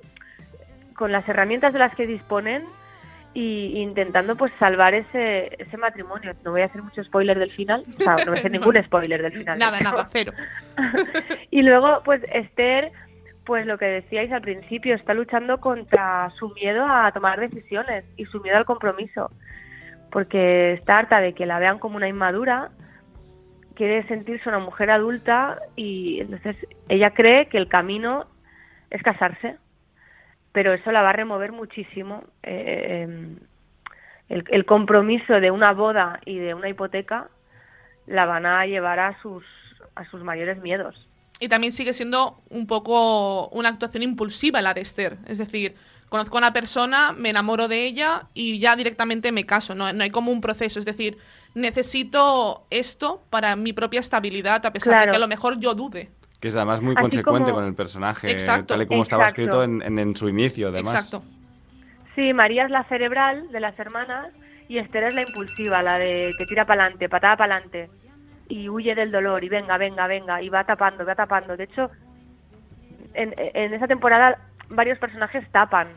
con las herramientas de las que disponen y intentando pues salvar ese, ese matrimonio. No voy a hacer mucho spoiler del final, o sea, no voy a hacer ningún spoiler del final. Nada, nada, cero. Y luego, pues Esther, pues lo que decíais al principio, está luchando contra su miedo a tomar decisiones y su miedo al compromiso, porque está harta de que la vean como una inmadura, quiere sentirse una mujer adulta y entonces ella cree que el camino es casarse, pero eso la va a remover muchísimo. eh, em, el, el compromiso de una boda y de una hipoteca la van a llevar a sus a sus mayores miedos. Y también sigue siendo un poco una actuación impulsiva la de Esther. Es decir, conozco a una persona, me enamoro de ella y ya directamente me caso. No, no hay como un proceso. Es decir, necesito esto para mi propia estabilidad, a pesar de que a lo mejor yo dude. Que es además muy Así consecuente como- con el personaje, Exacto, tal y como estaba escrito en, en- en su inicio, además. Exacto. Sí, María es la cerebral de las hermanas y Esther es la impulsiva, la de que tira para adelante, patada para adelante y huye del dolor y venga, venga, venga y va tapando, va tapando. De hecho, en, en esa temporada varios personajes tapan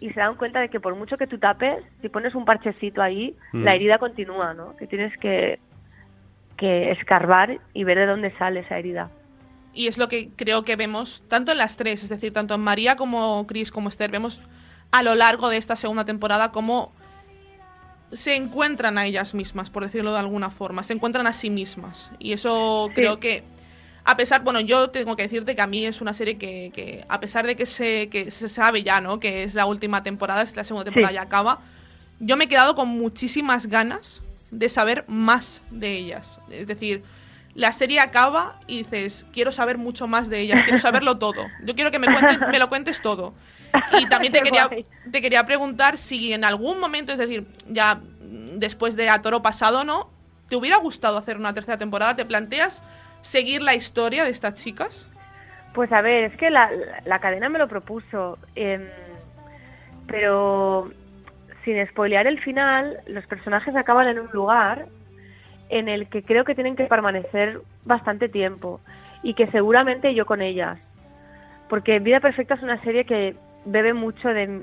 y se dan cuenta de que por mucho que tú tapes, si pones un parchecito ahí, Mm. la herida continúa, ¿no? Que tienes que, que escarbar y ver de dónde sale esa herida. Y es lo que creo que vemos tanto en las tres, es decir, tanto en María como Chris como Esther, vemos a lo largo de esta segunda temporada cómo se encuentran a ellas mismas, por decirlo de alguna forma, se encuentran a sí mismas. Y eso Sí. creo que, a pesar, bueno, yo tengo que decirte que a mí es una serie que, que a pesar de que se, que se sabe ya, ¿no? Que es la última temporada, es la segunda temporada Sí. ya acaba, yo me he quedado con muchísimas ganas de saber más de ellas. Es decir, la serie acaba y dices, quiero saber mucho más de ellas, quiero saberlo todo. Yo quiero que me, cuentes, me lo cuentes todo. Y también te quería, te quería preguntar si en algún momento, es decir, ya después de A Toro Pasado, ¿no? ¿Te hubiera gustado hacer una tercera temporada? ¿Te planteas seguir la historia de estas chicas? Pues a ver, es que la, la cadena me lo propuso, em, pero sin spoilear el final, los personajes acaban en un lugar en el que creo que tienen que permanecer bastante tiempo y que seguramente yo con ellas. Porque Vida Perfecta es una serie que bebe mucho de,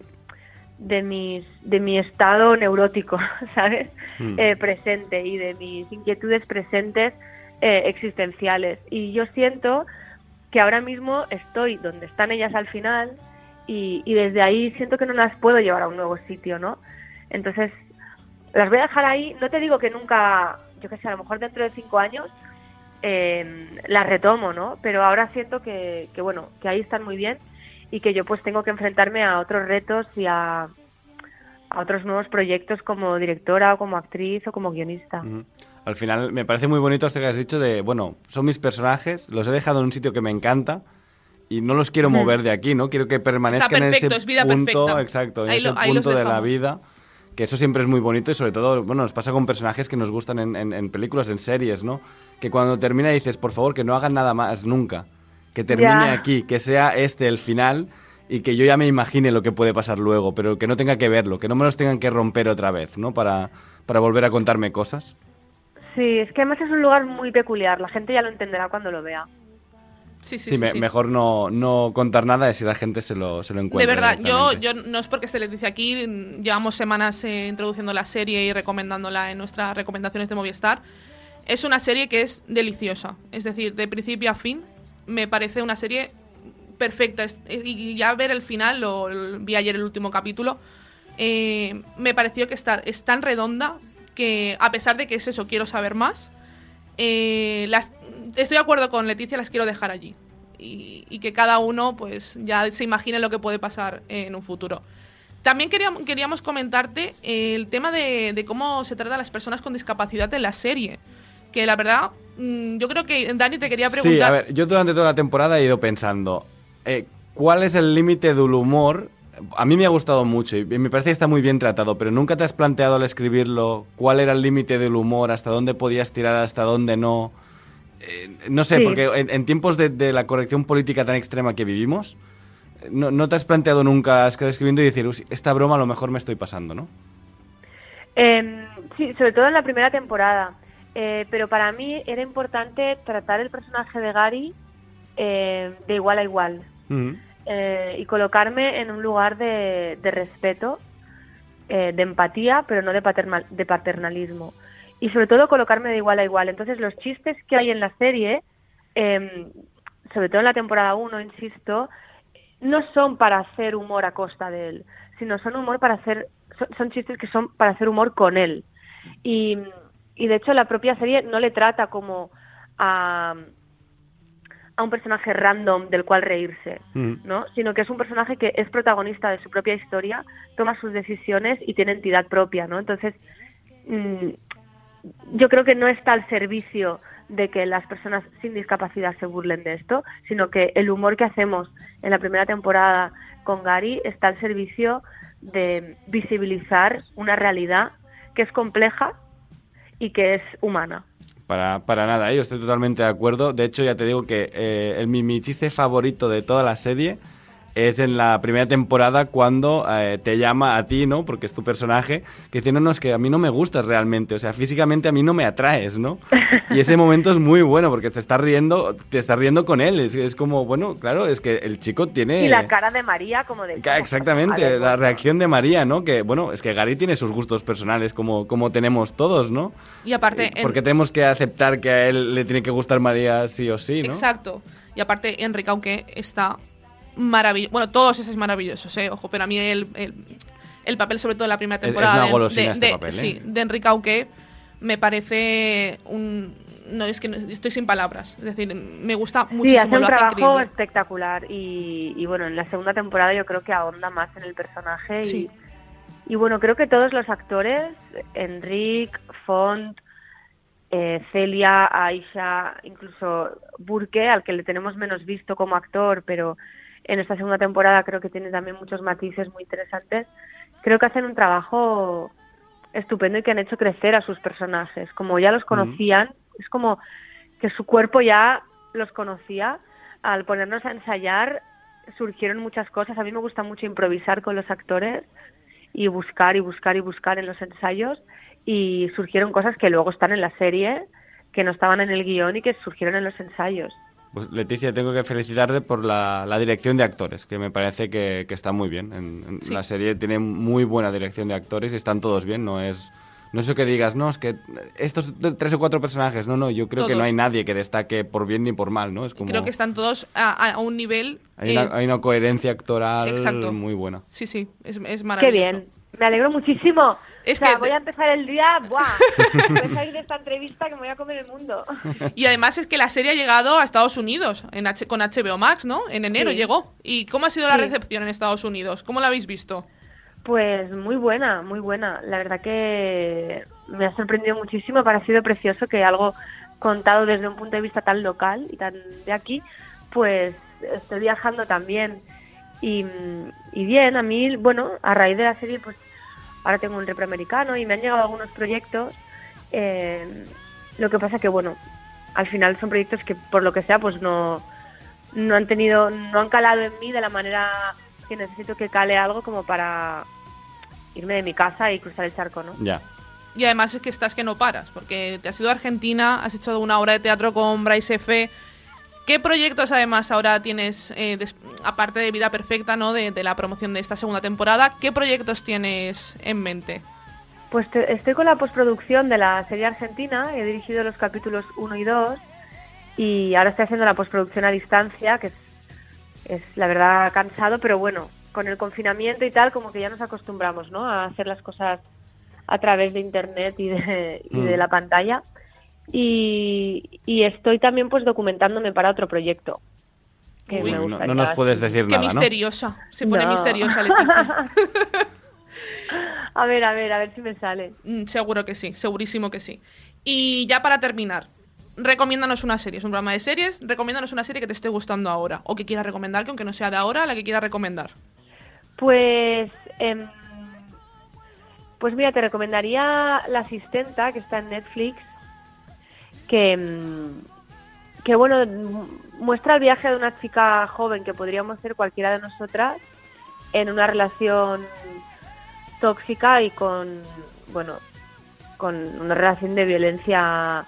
de, mis, de mi estado neurótico, ¿sabes? Mm. Eh, presente y de mis inquietudes presentes eh, existenciales. Y yo siento que ahora mismo estoy donde están ellas al final y, y desde ahí siento que no las puedo llevar a un nuevo sitio, ¿no? Entonces, las voy a dejar ahí. No te digo que nunca, yo qué sé, a lo mejor dentro de cinco años eh, las retomo, ¿no? Pero ahora siento que, que, bueno, que ahí están muy bien y que yo pues tengo que enfrentarme a otros retos y a, a otros nuevos proyectos como directora o como actriz o como guionista. Al final me parece muy bonito esto que has dicho de, bueno, son mis personajes, los he dejado en un sitio que me encanta y no los quiero mover de aquí, ¿no? Quiero que permanezcan en perfecto, ese es vida punto, perfecta. exacto, en Ahí ese lo- punto de la vida, que eso siempre es muy bonito y sobre todo, bueno, nos pasa con personajes que nos gustan en, en- en películas, en series, ¿no? Que cuando termina dices, por favor, que no hagan nada más nunca, que termine aquí, que sea este el final y que yo ya me imagine lo que puede pasar luego, pero que no tenga que verlo, que no me los tengan que romper otra vez, ¿no? Para, para volver a contarme cosas. Sí, es que además es un lugar muy peculiar. La gente ya lo entenderá cuando lo vea. Sí, Sí, me- mejor no, no contar nada y si la gente se lo, se lo De encuentra. verdad, yo, yo no es porque esté Leticia aquí, mm, llevamos semanas eh, introduciendo la serie y recomendándola en nuestras recomendaciones de Movistar. Es una serie que es deliciosa, es decir, de principio a fin, me parece una serie perfecta. Es- Y ya ver el final, lo, lo- vi ayer el último capítulo, eh, me pareció que está, es tan redonda que, a pesar de que es eso, quiero saber más, eh, las, estoy de acuerdo con Leticia, las quiero dejar allí. Y, y que cada uno pues ya se imagine lo que puede pasar en un futuro. También queríamos, queríamos comentarte el tema de, de cómo se trata a las personas con discapacidad en la serie. Que la verdad, mm, yo creo que Dani te quería preguntar. Sí, a ver, yo durante toda la temporada he ido pensando, eh, ¿cuál es el límite del humor? A mí me ha gustado mucho y me parece que está muy bien tratado, pero nunca te has planteado al escribirlo cuál era el límite del humor, hasta dónde podías tirar, hasta dónde no. Eh, no sé, Sí. porque en, en tiempos de, de la corrección política tan extrema que vivimos, no, no te has planteado nunca estar escribiendo y decir, "Uy, esta broma a lo mejor me estoy pasando, ¿no? Eh, sí, sobre todo en la primera temporada. Eh, pero para mí era importante tratar el personaje de Gary eh, de igual a igual eh, y colocarme en un lugar de, de respeto, eh, de empatía, pero no de, paternal, de paternalismo. Y sobre todo colocarme de igual a igual. Entonces los chistes que hay en la serie, eh, sobre todo en la temporada 1, insisto, no son para hacer humor a costa de él, sino son humor para hacer, son, son chistes que son para hacer humor con él. Y, y de hecho la propia serie no le trata como a, a un personaje random del cual reírse, ¿no? Sino que es un personaje que es protagonista de su propia historia, toma sus decisiones y tiene entidad propia, ¿no? Entonces, mm, yo creo que no está al servicio de que las personas sin discapacidad se burlen de esto, sino que el humor que hacemos en la primera temporada con Gary está al servicio de visibilizar una realidad que es compleja y que es humana. Para, para nada, ¿eh? yo estoy totalmente de acuerdo. De hecho, ya te digo que eh, el, mi, mi chiste favorito de toda la serie es en la primera temporada cuando eh, te llama a ti, ¿no? Porque es tu personaje, que dice, no, no, es que a mí no me gustas realmente, o sea, físicamente a mí no me atraes, ¿no? Y ese momento es muy bueno porque te estás riendo, te estás riendo con él, es, es como, bueno, claro, es que el chico tiene... Y la cara de María como de... Exactamente, ver, la reacción de María, ¿no? Que, bueno, es que Gary tiene sus gustos personales como, como tenemos todos, ¿no? Y aparte, en- Porque tenemos que aceptar que a él le tiene que gustar María sí o sí, ¿no? Exacto. Y aparte, Enrique, aunque está maravilloso. Bueno, todos estos maravillosos, ¿eh? Ojo, pero a mí el, el, el papel, sobre todo en la primera es temporada. una de- golosina de, este de- papel, ¿eh? Sí, de Enrique Auque me parece un. No, es que no- estoy sin palabras. Es decir, me gusta Sí, muchísimo. hace un lo trabajo increíble. espectacular y, y bueno, en la segunda temporada yo creo que ahonda más en el personaje Sí. y, y bueno, creo que todos los actores, Enrique, Font, eh, Celia, Aisha, incluso Burke, al que le tenemos menos visto como actor, pero en esta segunda temporada creo que tiene también muchos matices muy interesantes, creo que hacen un trabajo estupendo y que han hecho crecer a sus personajes. Como ya los conocían, es como que su cuerpo ya los conocía. Al ponernos a ensayar surgieron muchas cosas. A mí me gusta mucho improvisar con los actores y buscar y buscar y buscar en los ensayos y surgieron cosas que luego están en la serie, que no estaban en el guion y que surgieron en los ensayos. Pues Leticia, tengo que felicitarte por la, la dirección de actores, que me parece que, que está muy bien. En, en Sí. La serie tiene muy buena dirección de actores y están todos bien, no es... No es eso que digas, no, es que estos tres o cuatro personajes, no, no, yo creo que no hay nadie que destaque por bien ni por mal, ¿no? Es como... Creo que están todos a, un nivel. hay, eh, una, hay una coherencia actoral Exacto. muy buena. Sí, sí, es, es Qué maravilloso. bien, me alegro muchísimo. Es o sea, que- voy a empezar el día, ¡buah! Voy a salir de esta entrevista que me voy a comer el mundo. Y además es que la serie ha llegado a Estados Unidos en H- con HBO Max, ¿no? En enero Sí. llegó. ¿Y cómo ha sido la recepción en Estados Unidos? ¿Cómo la habéis visto? Pues muy buena, muy buena. La verdad que me ha sorprendido muchísimo, ha parecido precioso que algo contado desde un punto de vista tan local y tan de aquí, pues estoy viajando también. Y, y bien, a mí, bueno, a raíz de la serie, pues ahora tengo un repro americano y me han llegado algunos proyectos. eh, lo que pasa que, bueno, al final son proyectos que por lo que sea, pues no, no han tenido, no han calado en mí de la manera que necesito que cale algo como para irme de mi casa y cruzar el charco, ¿no? Ya. Y además es que estás que no paras, porque te has ido a Argentina, has hecho una obra de teatro con Bryce F. ¿Qué proyectos además ahora tienes, eh, des- aparte de Vida Perfecta, ¿no? De, de la promoción de esta segunda temporada, ¿qué proyectos tienes en mente? Pues te- estoy con la postproducción de la serie argentina, he dirigido los capítulos 1 y 2 y ahora estoy haciendo la postproducción a distancia, que es, es la verdad cansado, pero bueno, con el confinamiento y tal, como que ya nos acostumbramos, ¿no? A hacer las cosas a través de internet y de, y de Mm. la pantalla. Y, y estoy también pues documentándome para otro proyecto. que Uy, me no- no, gustaría, nos puedes decir Qué nada, ¿no? misteriosa, se pone No. misteriosa Leticia. A ver, a ver, a ver si me sale. Mm, Seguro que sí, segurísimo que sí. Y ya para terminar, recomiéndanos una serie, es un programa de series, recomiéndanos una serie que te esté gustando ahora, o que quieras recomendar, que aunque no sea de ahora, la que quieras recomendar. Pues, em, pues mira, te recomendaría La Asistenta, que está en Netflix, que, em, que bueno, m- muestra el viaje de una chica joven que podríamos ser cualquiera de nosotras en una relación tóxica y con, bueno, con una relación de violencia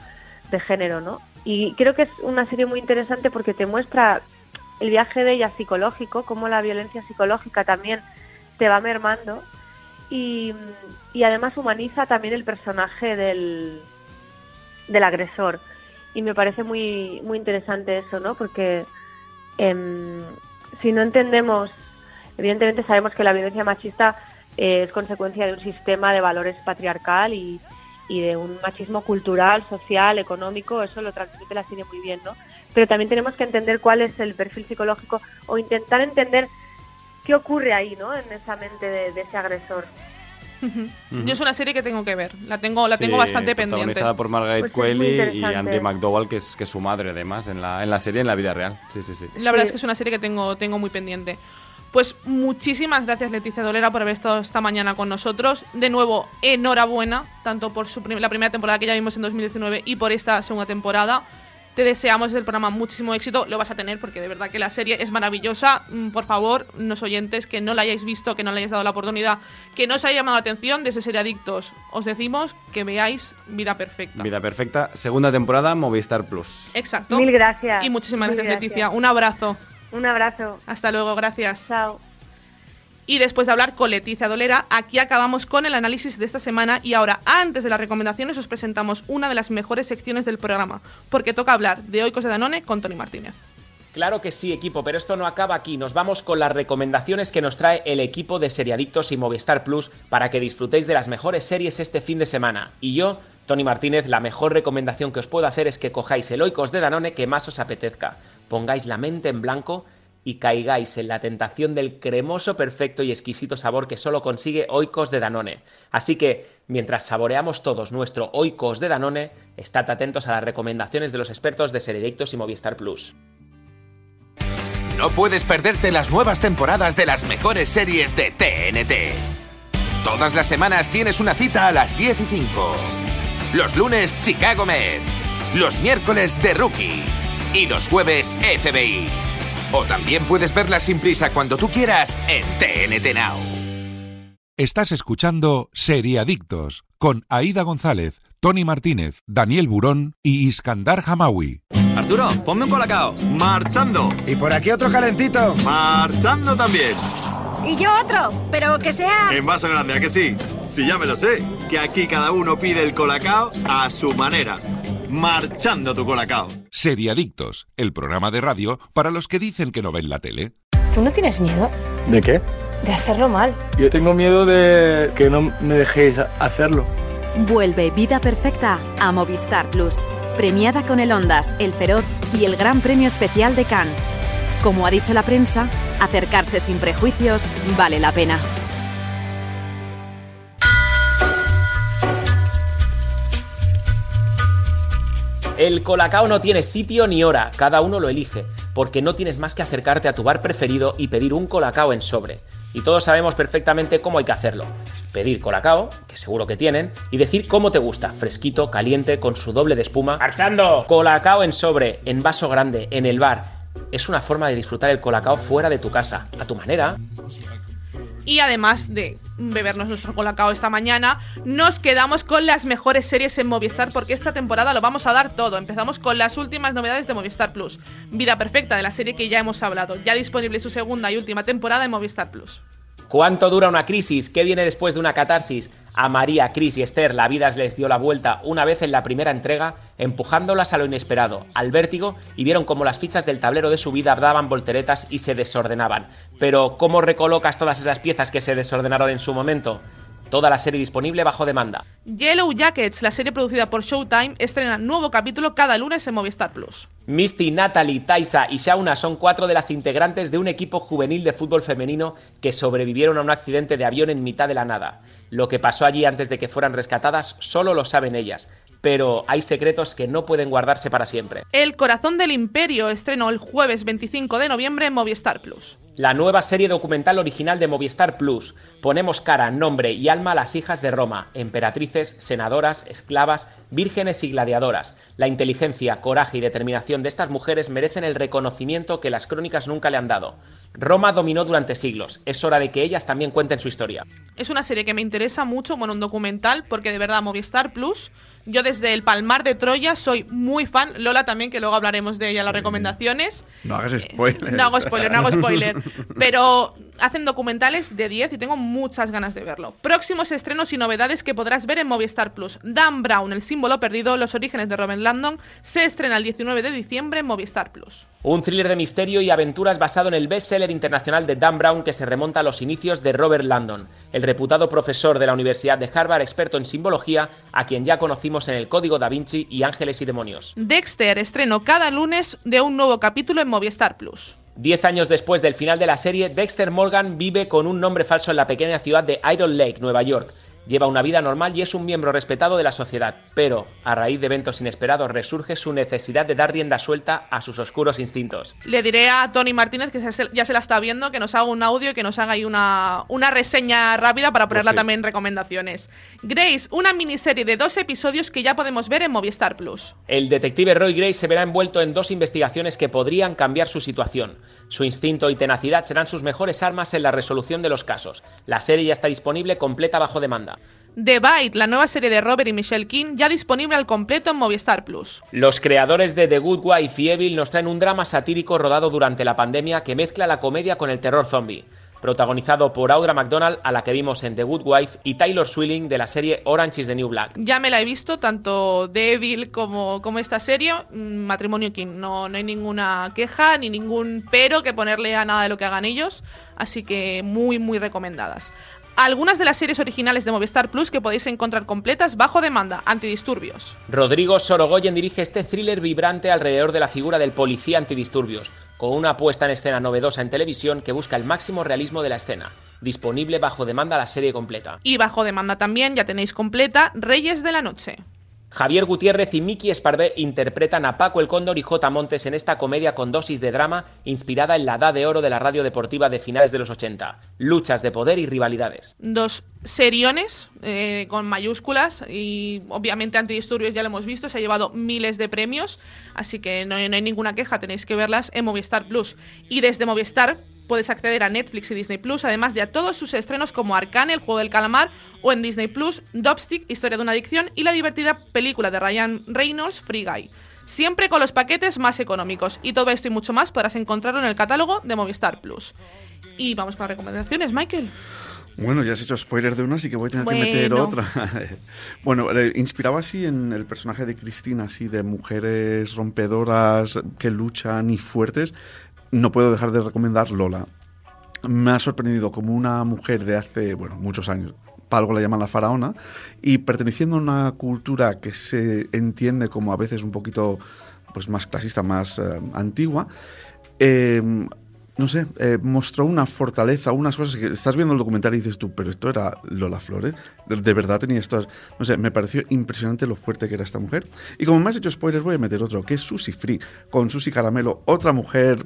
de género, ¿no? Y creo que es una serie muy interesante porque te muestra el viaje de ella psicológico, cómo la violencia psicológica también te va mermando y, y además humaniza también el personaje del, del agresor. Y me parece muy, muy interesante eso, ¿no? Porque em, si no entendemos, evidentemente sabemos que la violencia machista eh, es consecuencia de un sistema de valores patriarcal y, y de un machismo cultural, social, económico, eso lo transmite la serie muy bien, ¿no? Pero también tenemos que entender cuál es el perfil psicológico o intentar entender qué ocurre ahí, ¿no? En esa mente de ese agresor. Yo es una serie que tengo que ver. La tengo, la tengo Sí, bastante pendiente. protagonizada por Margaret Pues Qualley y. Andy McDowell, que es, que es su madre, además, en la, en la serie, en la vida real. Sí, sí, sí. La verdad Sí. es que es una serie que tengo, tengo muy pendiente. Pues muchísimas gracias Leticia Dolera por haber estado esta mañana con nosotros. De nuevo, enhorabuena, tanto por su prim- la primera temporada que ya vimos en 2019 y por esta segunda temporada. Te deseamos desde el programa muchísimo éxito. Lo vas a tener porque de verdad que la serie es maravillosa. Mm, Por favor, los oyentes que no la hayáis visto, que no le hayáis dado la oportunidad, que no os haya llamado la atención desde Serie Adictos, os decimos que veáis Vida Perfecta. Vida Perfecta, segunda temporada, Movistar Plus. Exacto. Mil gracias. Y muchísimas gracias, gracias. Leticia. Un abrazo. Un abrazo. Hasta luego, gracias. Chao. Y después de hablar con Leticia Dolera, aquí acabamos con el análisis de esta semana y ahora, antes de las recomendaciones, os presentamos una de las mejores secciones del programa, porque toca hablar de Oikos de Danone con Tony Martínez. Claro que sí, equipo, pero esto no acaba aquí. Nos vamos con las recomendaciones que nos trae el equipo de Seriadictos y Movistar Plus para que disfrutéis de las mejores series este fin de semana. Y yo, Tony Martínez, la mejor recomendación que os puedo hacer es que cojáis el Oikos de Danone que más os apetezca. Pongáis la mente en blanco y caigáis en la tentación del cremoso, perfecto y exquisito sabor que solo consigue Oikos de Danone. Así que, mientras saboreamos todos nuestro Oikos de Danone, estad atentos a las recomendaciones de los expertos de Seriadictos y Movistar Plus. No puedes perderte las nuevas temporadas de las mejores series de TNT. Todas las semanas tienes una cita a las 10 y 5. Los lunes, Chicago Med. Los miércoles, The Rookie. Y los jueves, FBI. O también puedes verlas sin prisa cuando tú quieras en TNT Now. Estás escuchando Seriadictos con Aida González, Tony Martínez, Daniel Burón y Iskandar Hamawi. Arturo, ponme un colacao. Marchando. Y por aquí otro calentito. Marchando también. Y yo otro, pero que sea... En vaso grande, ¿a que sí? Sí, ya me lo sé. Que aquí cada uno pide el colacao a su manera. Marchando tu colacao. Seriadictos, el programa de radio para los que dicen que no ven la tele. ¿Tú no tienes miedo ¿De qué? de hacerlo mal? Yo tengo miedo de que no me dejéis hacerlo. Vuelve Vida Perfecta a Movistar Plus. Premiada con el Ondas, el Feroz y el Gran Premio Especial de Cannes. Como ha dicho la prensa, acercarse sin prejuicios vale la pena. El Colacao no tiene sitio ni hora, cada uno lo elige, porque no tienes más que acercarte a tu bar preferido y pedir un Colacao en sobre. Y todos sabemos perfectamente cómo hay que hacerlo. Pedir Colacao, que seguro que tienen, y decir cómo te gusta, fresquito, caliente, con su doble de espuma. ¡Marchando! Colacao en sobre, en vaso grande, en el bar. Es una forma de disfrutar el Colacao fuera de tu casa, a tu manera. Y además de bebernos nuestro colacao esta mañana, nos quedamos con las mejores series en Movistar porque esta temporada lo vamos a dar todo. Empezamos con las últimas novedades de Movistar Plus. Vida Perfecta, de la serie que ya hemos hablado, ya disponible su segunda y última temporada en Movistar Plus. ¿Cuánto dura una crisis? ¿Qué viene después de una catarsis? A María, Chris y Esther la vida les dio la vuelta una vez en la primera entrega, empujándolas a lo inesperado, al vértigo, y vieron cómo las fichas del tablero de su vida daban volteretas y se desordenaban. Pero, ¿cómo recolocas todas esas piezas que se desordenaron en su momento? Toda la serie disponible bajo demanda. Yellow Jackets, la serie producida por Showtime, estrena nuevo capítulo cada lunes en Movistar Plus. Misty, Natalie, Taisa y Shauna son cuatro de las integrantes de un equipo juvenil de fútbol femenino que sobrevivieron a un accidente de avión en mitad de la nada. Lo que pasó allí antes de que fueran rescatadas solo lo saben ellas, pero hay secretos que no pueden guardarse para siempre. El Corazón del Imperio estrenó el jueves 25 de noviembre en Movistar Plus. La nueva serie documental original de Movistar Plus. Ponemos cara, nombre y alma a las hijas de Roma, emperatrices, senadoras, esclavas, vírgenes y gladiadoras. La inteligencia, coraje y determinación de estas mujeres merecen el reconocimiento que las crónicas nunca le han dado. Roma dominó durante siglos, es hora de que ellas también cuenten su historia. Es una serie que me interesa mucho, bueno, un documental, porque de verdad Movistar Plus yo desde el Palmar de Troya soy muy fan. Lola también, que luego hablaremos de ella las recomendaciones. No hagas spoiler. No hago spoiler, no hago spoiler. Pero hacen documentales de 10 y tengo muchas ganas de verlo. Próximos estrenos y novedades que podrás ver en Movistar Plus. Dan Brown, el símbolo perdido, los orígenes de Robin Landon, se estrena el 19 de diciembre en Movistar Plus. Un thriller de misterio y aventuras basado en el bestseller internacional de Dan Brown que se remonta a los inicios de Robert Landon, el reputado profesor de la Universidad de Harvard, experto en simbología, a quien ya conocimos en el Código da Vinci y Ángeles y Demonios. Dexter estreno cada lunes de un nuevo capítulo en Movistar Plus. Diez años después del final de la serie, Dexter Morgan vive con un nombre falso en la pequeña ciudad de Iron Lake, Nueva York, Lleva una vida normal y es un miembro respetado de la sociedad, pero a raíz de eventos inesperados resurge su necesidad de dar rienda suelta a sus oscuros instintos. Le diré a Tony Martínez, que ya se la está viendo, que nos haga un audio y que nos haga ahí una, una reseña rápida para ponerla también en recomendaciones. Grace, una miniserie de dos episodios que ya podemos ver en Movistar Plus. El detective Roy Grace se verá envuelto en dos investigaciones que podrían cambiar su situación. Su instinto y tenacidad serán sus mejores armas en la resolución de los casos. La serie ya está disponible completa bajo demanda. The Bite, la nueva serie de Robert y Michelle King, ya disponible al completo en Movistar Plus. Los creadores de The Good Wife y Evil nos traen un drama satírico rodado durante la pandemia que mezcla la comedia con el terror zombie. Protagonizado por Audra McDonald, a la que vimos en The Good Wife, y Taylor Swilling de la serie Orange is the New Black. Ya me la he visto, tanto The Evil como, como esta serie. Mm, Matrimonio King, no, no hay ninguna queja ni ningún pero que ponerle a nada de lo que hagan ellos. Así que muy, muy recomendadas algunas de las series originales de Movistar Plus que podéis encontrar completas bajo demanda, antidisturbios. Rodrigo Sorogoyen dirige este thriller vibrante alrededor de la figura del policía antidisturbios, con una puesta en escena novedosa en televisión que busca el máximo realismo de la escena. Disponible bajo demanda la serie completa. Y bajo demanda también, ya tenéis completa, Reyes de la Noche. Javier Gutiérrez y Miki Esparvé interpretan a Paco el Cóndor y J. Montes en esta comedia con dosis de drama inspirada en la edad de oro de la radio deportiva de finales de los 80. Luchas de poder y rivalidades. Dos seriones eh, con mayúsculas y obviamente antidisturbios ya lo hemos visto, se ha llevado miles de premios, así que no, no hay ninguna queja, tenéis que verlas en Movistar Plus. Y desde Movistar puedes acceder a Netflix y Disney Plus, además de a todos sus estrenos como Arcane, el juego del calamar, o en Disney Plus, Dopstick, historia de una adicción, y la divertida película de Ryan Reynolds, Free Guy. Siempre con los paquetes más económicos. Y todo esto y mucho más podrás encontrarlo en el catálogo de Movistar Plus. Y vamos con las recomendaciones, Michael. Bueno, ya has hecho spoiler de una, así que voy a tener que meter otra. bueno, inspiraba así en el personaje de Cristina, así de mujeres rompedoras que luchan y fuertes no puedo dejar de recomendar Lola. Me ha sorprendido como una mujer de hace, bueno, muchos años, algo la llaman la faraona, y perteneciendo a una cultura que se entiende como a veces un poquito pues, más clasista, más eh, antigua, eh, no sé, eh, mostró una fortaleza, unas cosas que estás viendo el documental y dices tú, pero esto era Lola Flores, de, verdad tenía estas, no sé, me pareció impresionante lo fuerte que era esta mujer. Y como me has hecho spoilers, voy a meter otro, que es Susie Free, con Susie Caramelo, otra mujer,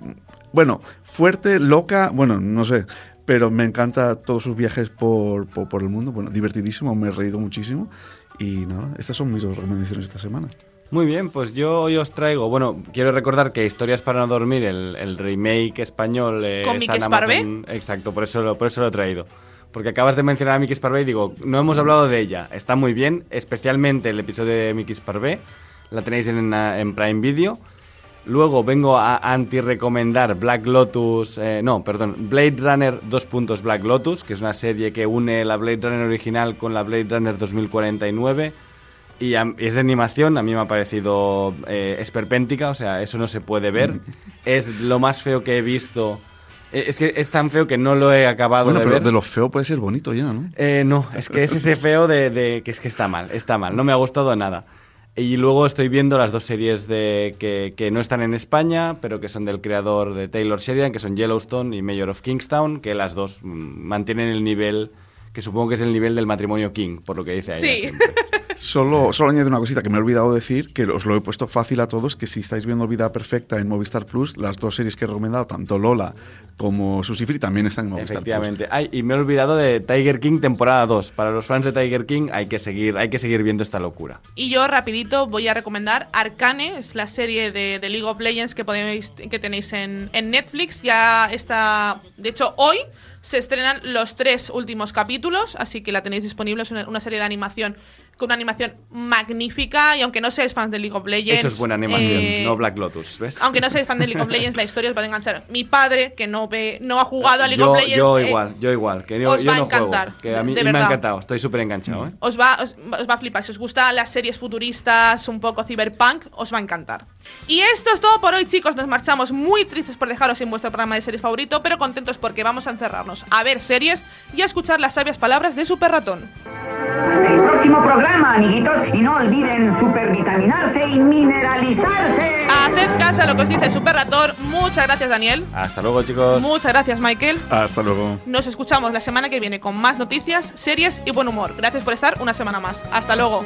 bueno, fuerte, loca, bueno, no sé, pero me encanta todos sus viajes por, por el mundo, bueno, divertidísimo, me he reído muchísimo. Y nada, estas son mis dos recomendaciones esta semana. Muy bien, pues yo hoy os traigo, bueno, quiero recordar que Historias para no dormir, el, remake español eh, ¿Con está en Exacto, por eso, lo, por eso lo he traído. Porque acabas de mencionar a Mickey Sparvé y digo, no hemos hablado de ella. Está muy bien, especialmente el episodio de Mickey Sparvé. La tenéis en, en Prime Video. Luego vengo a anti-recomendar Black Lotus, eh, no, perdón, Blade Runner 2 puntos Black Lotus, que es una serie que une la Blade Runner original con la Blade Runner 2049 y es de animación, a mí me ha parecido eh, esperpéntica, o sea, eso no se puede ver. es lo más feo que he visto. Eh, es que es tan feo que no lo he acabado bueno, de pero ver. de lo feo puede ser bonito ya, ¿no? Eh, no, es que es ese feo de, que es que está mal, está mal, no me ha gustado nada. Y luego estoy viendo las dos series de, que, que, no están en España, pero que son del creador de Taylor Sheridan, que son Yellowstone y Mayor of Kingstown, que las dos mm, mantienen el nivel, que supongo que es el nivel del matrimonio King, por lo que dice ahí. Sí. Solo, solo añado una cosita que me he olvidado decir, que os lo he puesto fácil a todos, que si estáis viendo Vida Perfecta en Movistar Plus, las dos series que he recomendado, tanto Lola como Susifri, también están en Movistar Efectivamente. Ay, y me he olvidado de Tiger King temporada 2. Para los fans de Tiger King hay que seguir, hay que seguir viendo esta locura. Y yo rapidito voy a recomendar Arcane, es la serie de, de League of Legends que, podéis, que tenéis en, en Netflix. Ya está, de hecho, hoy se estrenan los tres últimos capítulos, así que la tenéis disponible. Es una, una serie de animación con una animación magnífica y aunque no seáis fans de League of Legends... Eso es buena animación, eh, no Black Lotus, ¿ves? Aunque no seáis fan de League of Legends, la historia os puede enganchar. Mi padre, que no ve, no ha jugado a League yo, of Legends... yo eh, igual, yo igual, que yo, os yo va a no juego, encantar, que a mí de me ha encantado, estoy súper enganchado, ¿eh? Os va, os, os va a flipar. Si os gustan las series futuristas, un poco cyberpunk, os va a encantar. Y esto es todo por hoy, chicos. Nos marchamos muy tristes por dejaros sin vuestro programa de series favorito, pero contentos porque vamos a encerrarnos a ver series y a escuchar las sabias palabras de Super Ratón. El próximo programa, amiguitos, y no olviden supervitaminarse y mineralizarse. Haced caso a lo que os dice Super Ratón. Muchas gracias, Daniel. Hasta luego, chicos. Muchas gracias, Michael. Hasta luego. Nos escuchamos la semana que viene con más noticias, series y buen humor. Gracias por estar una semana más. Hasta luego.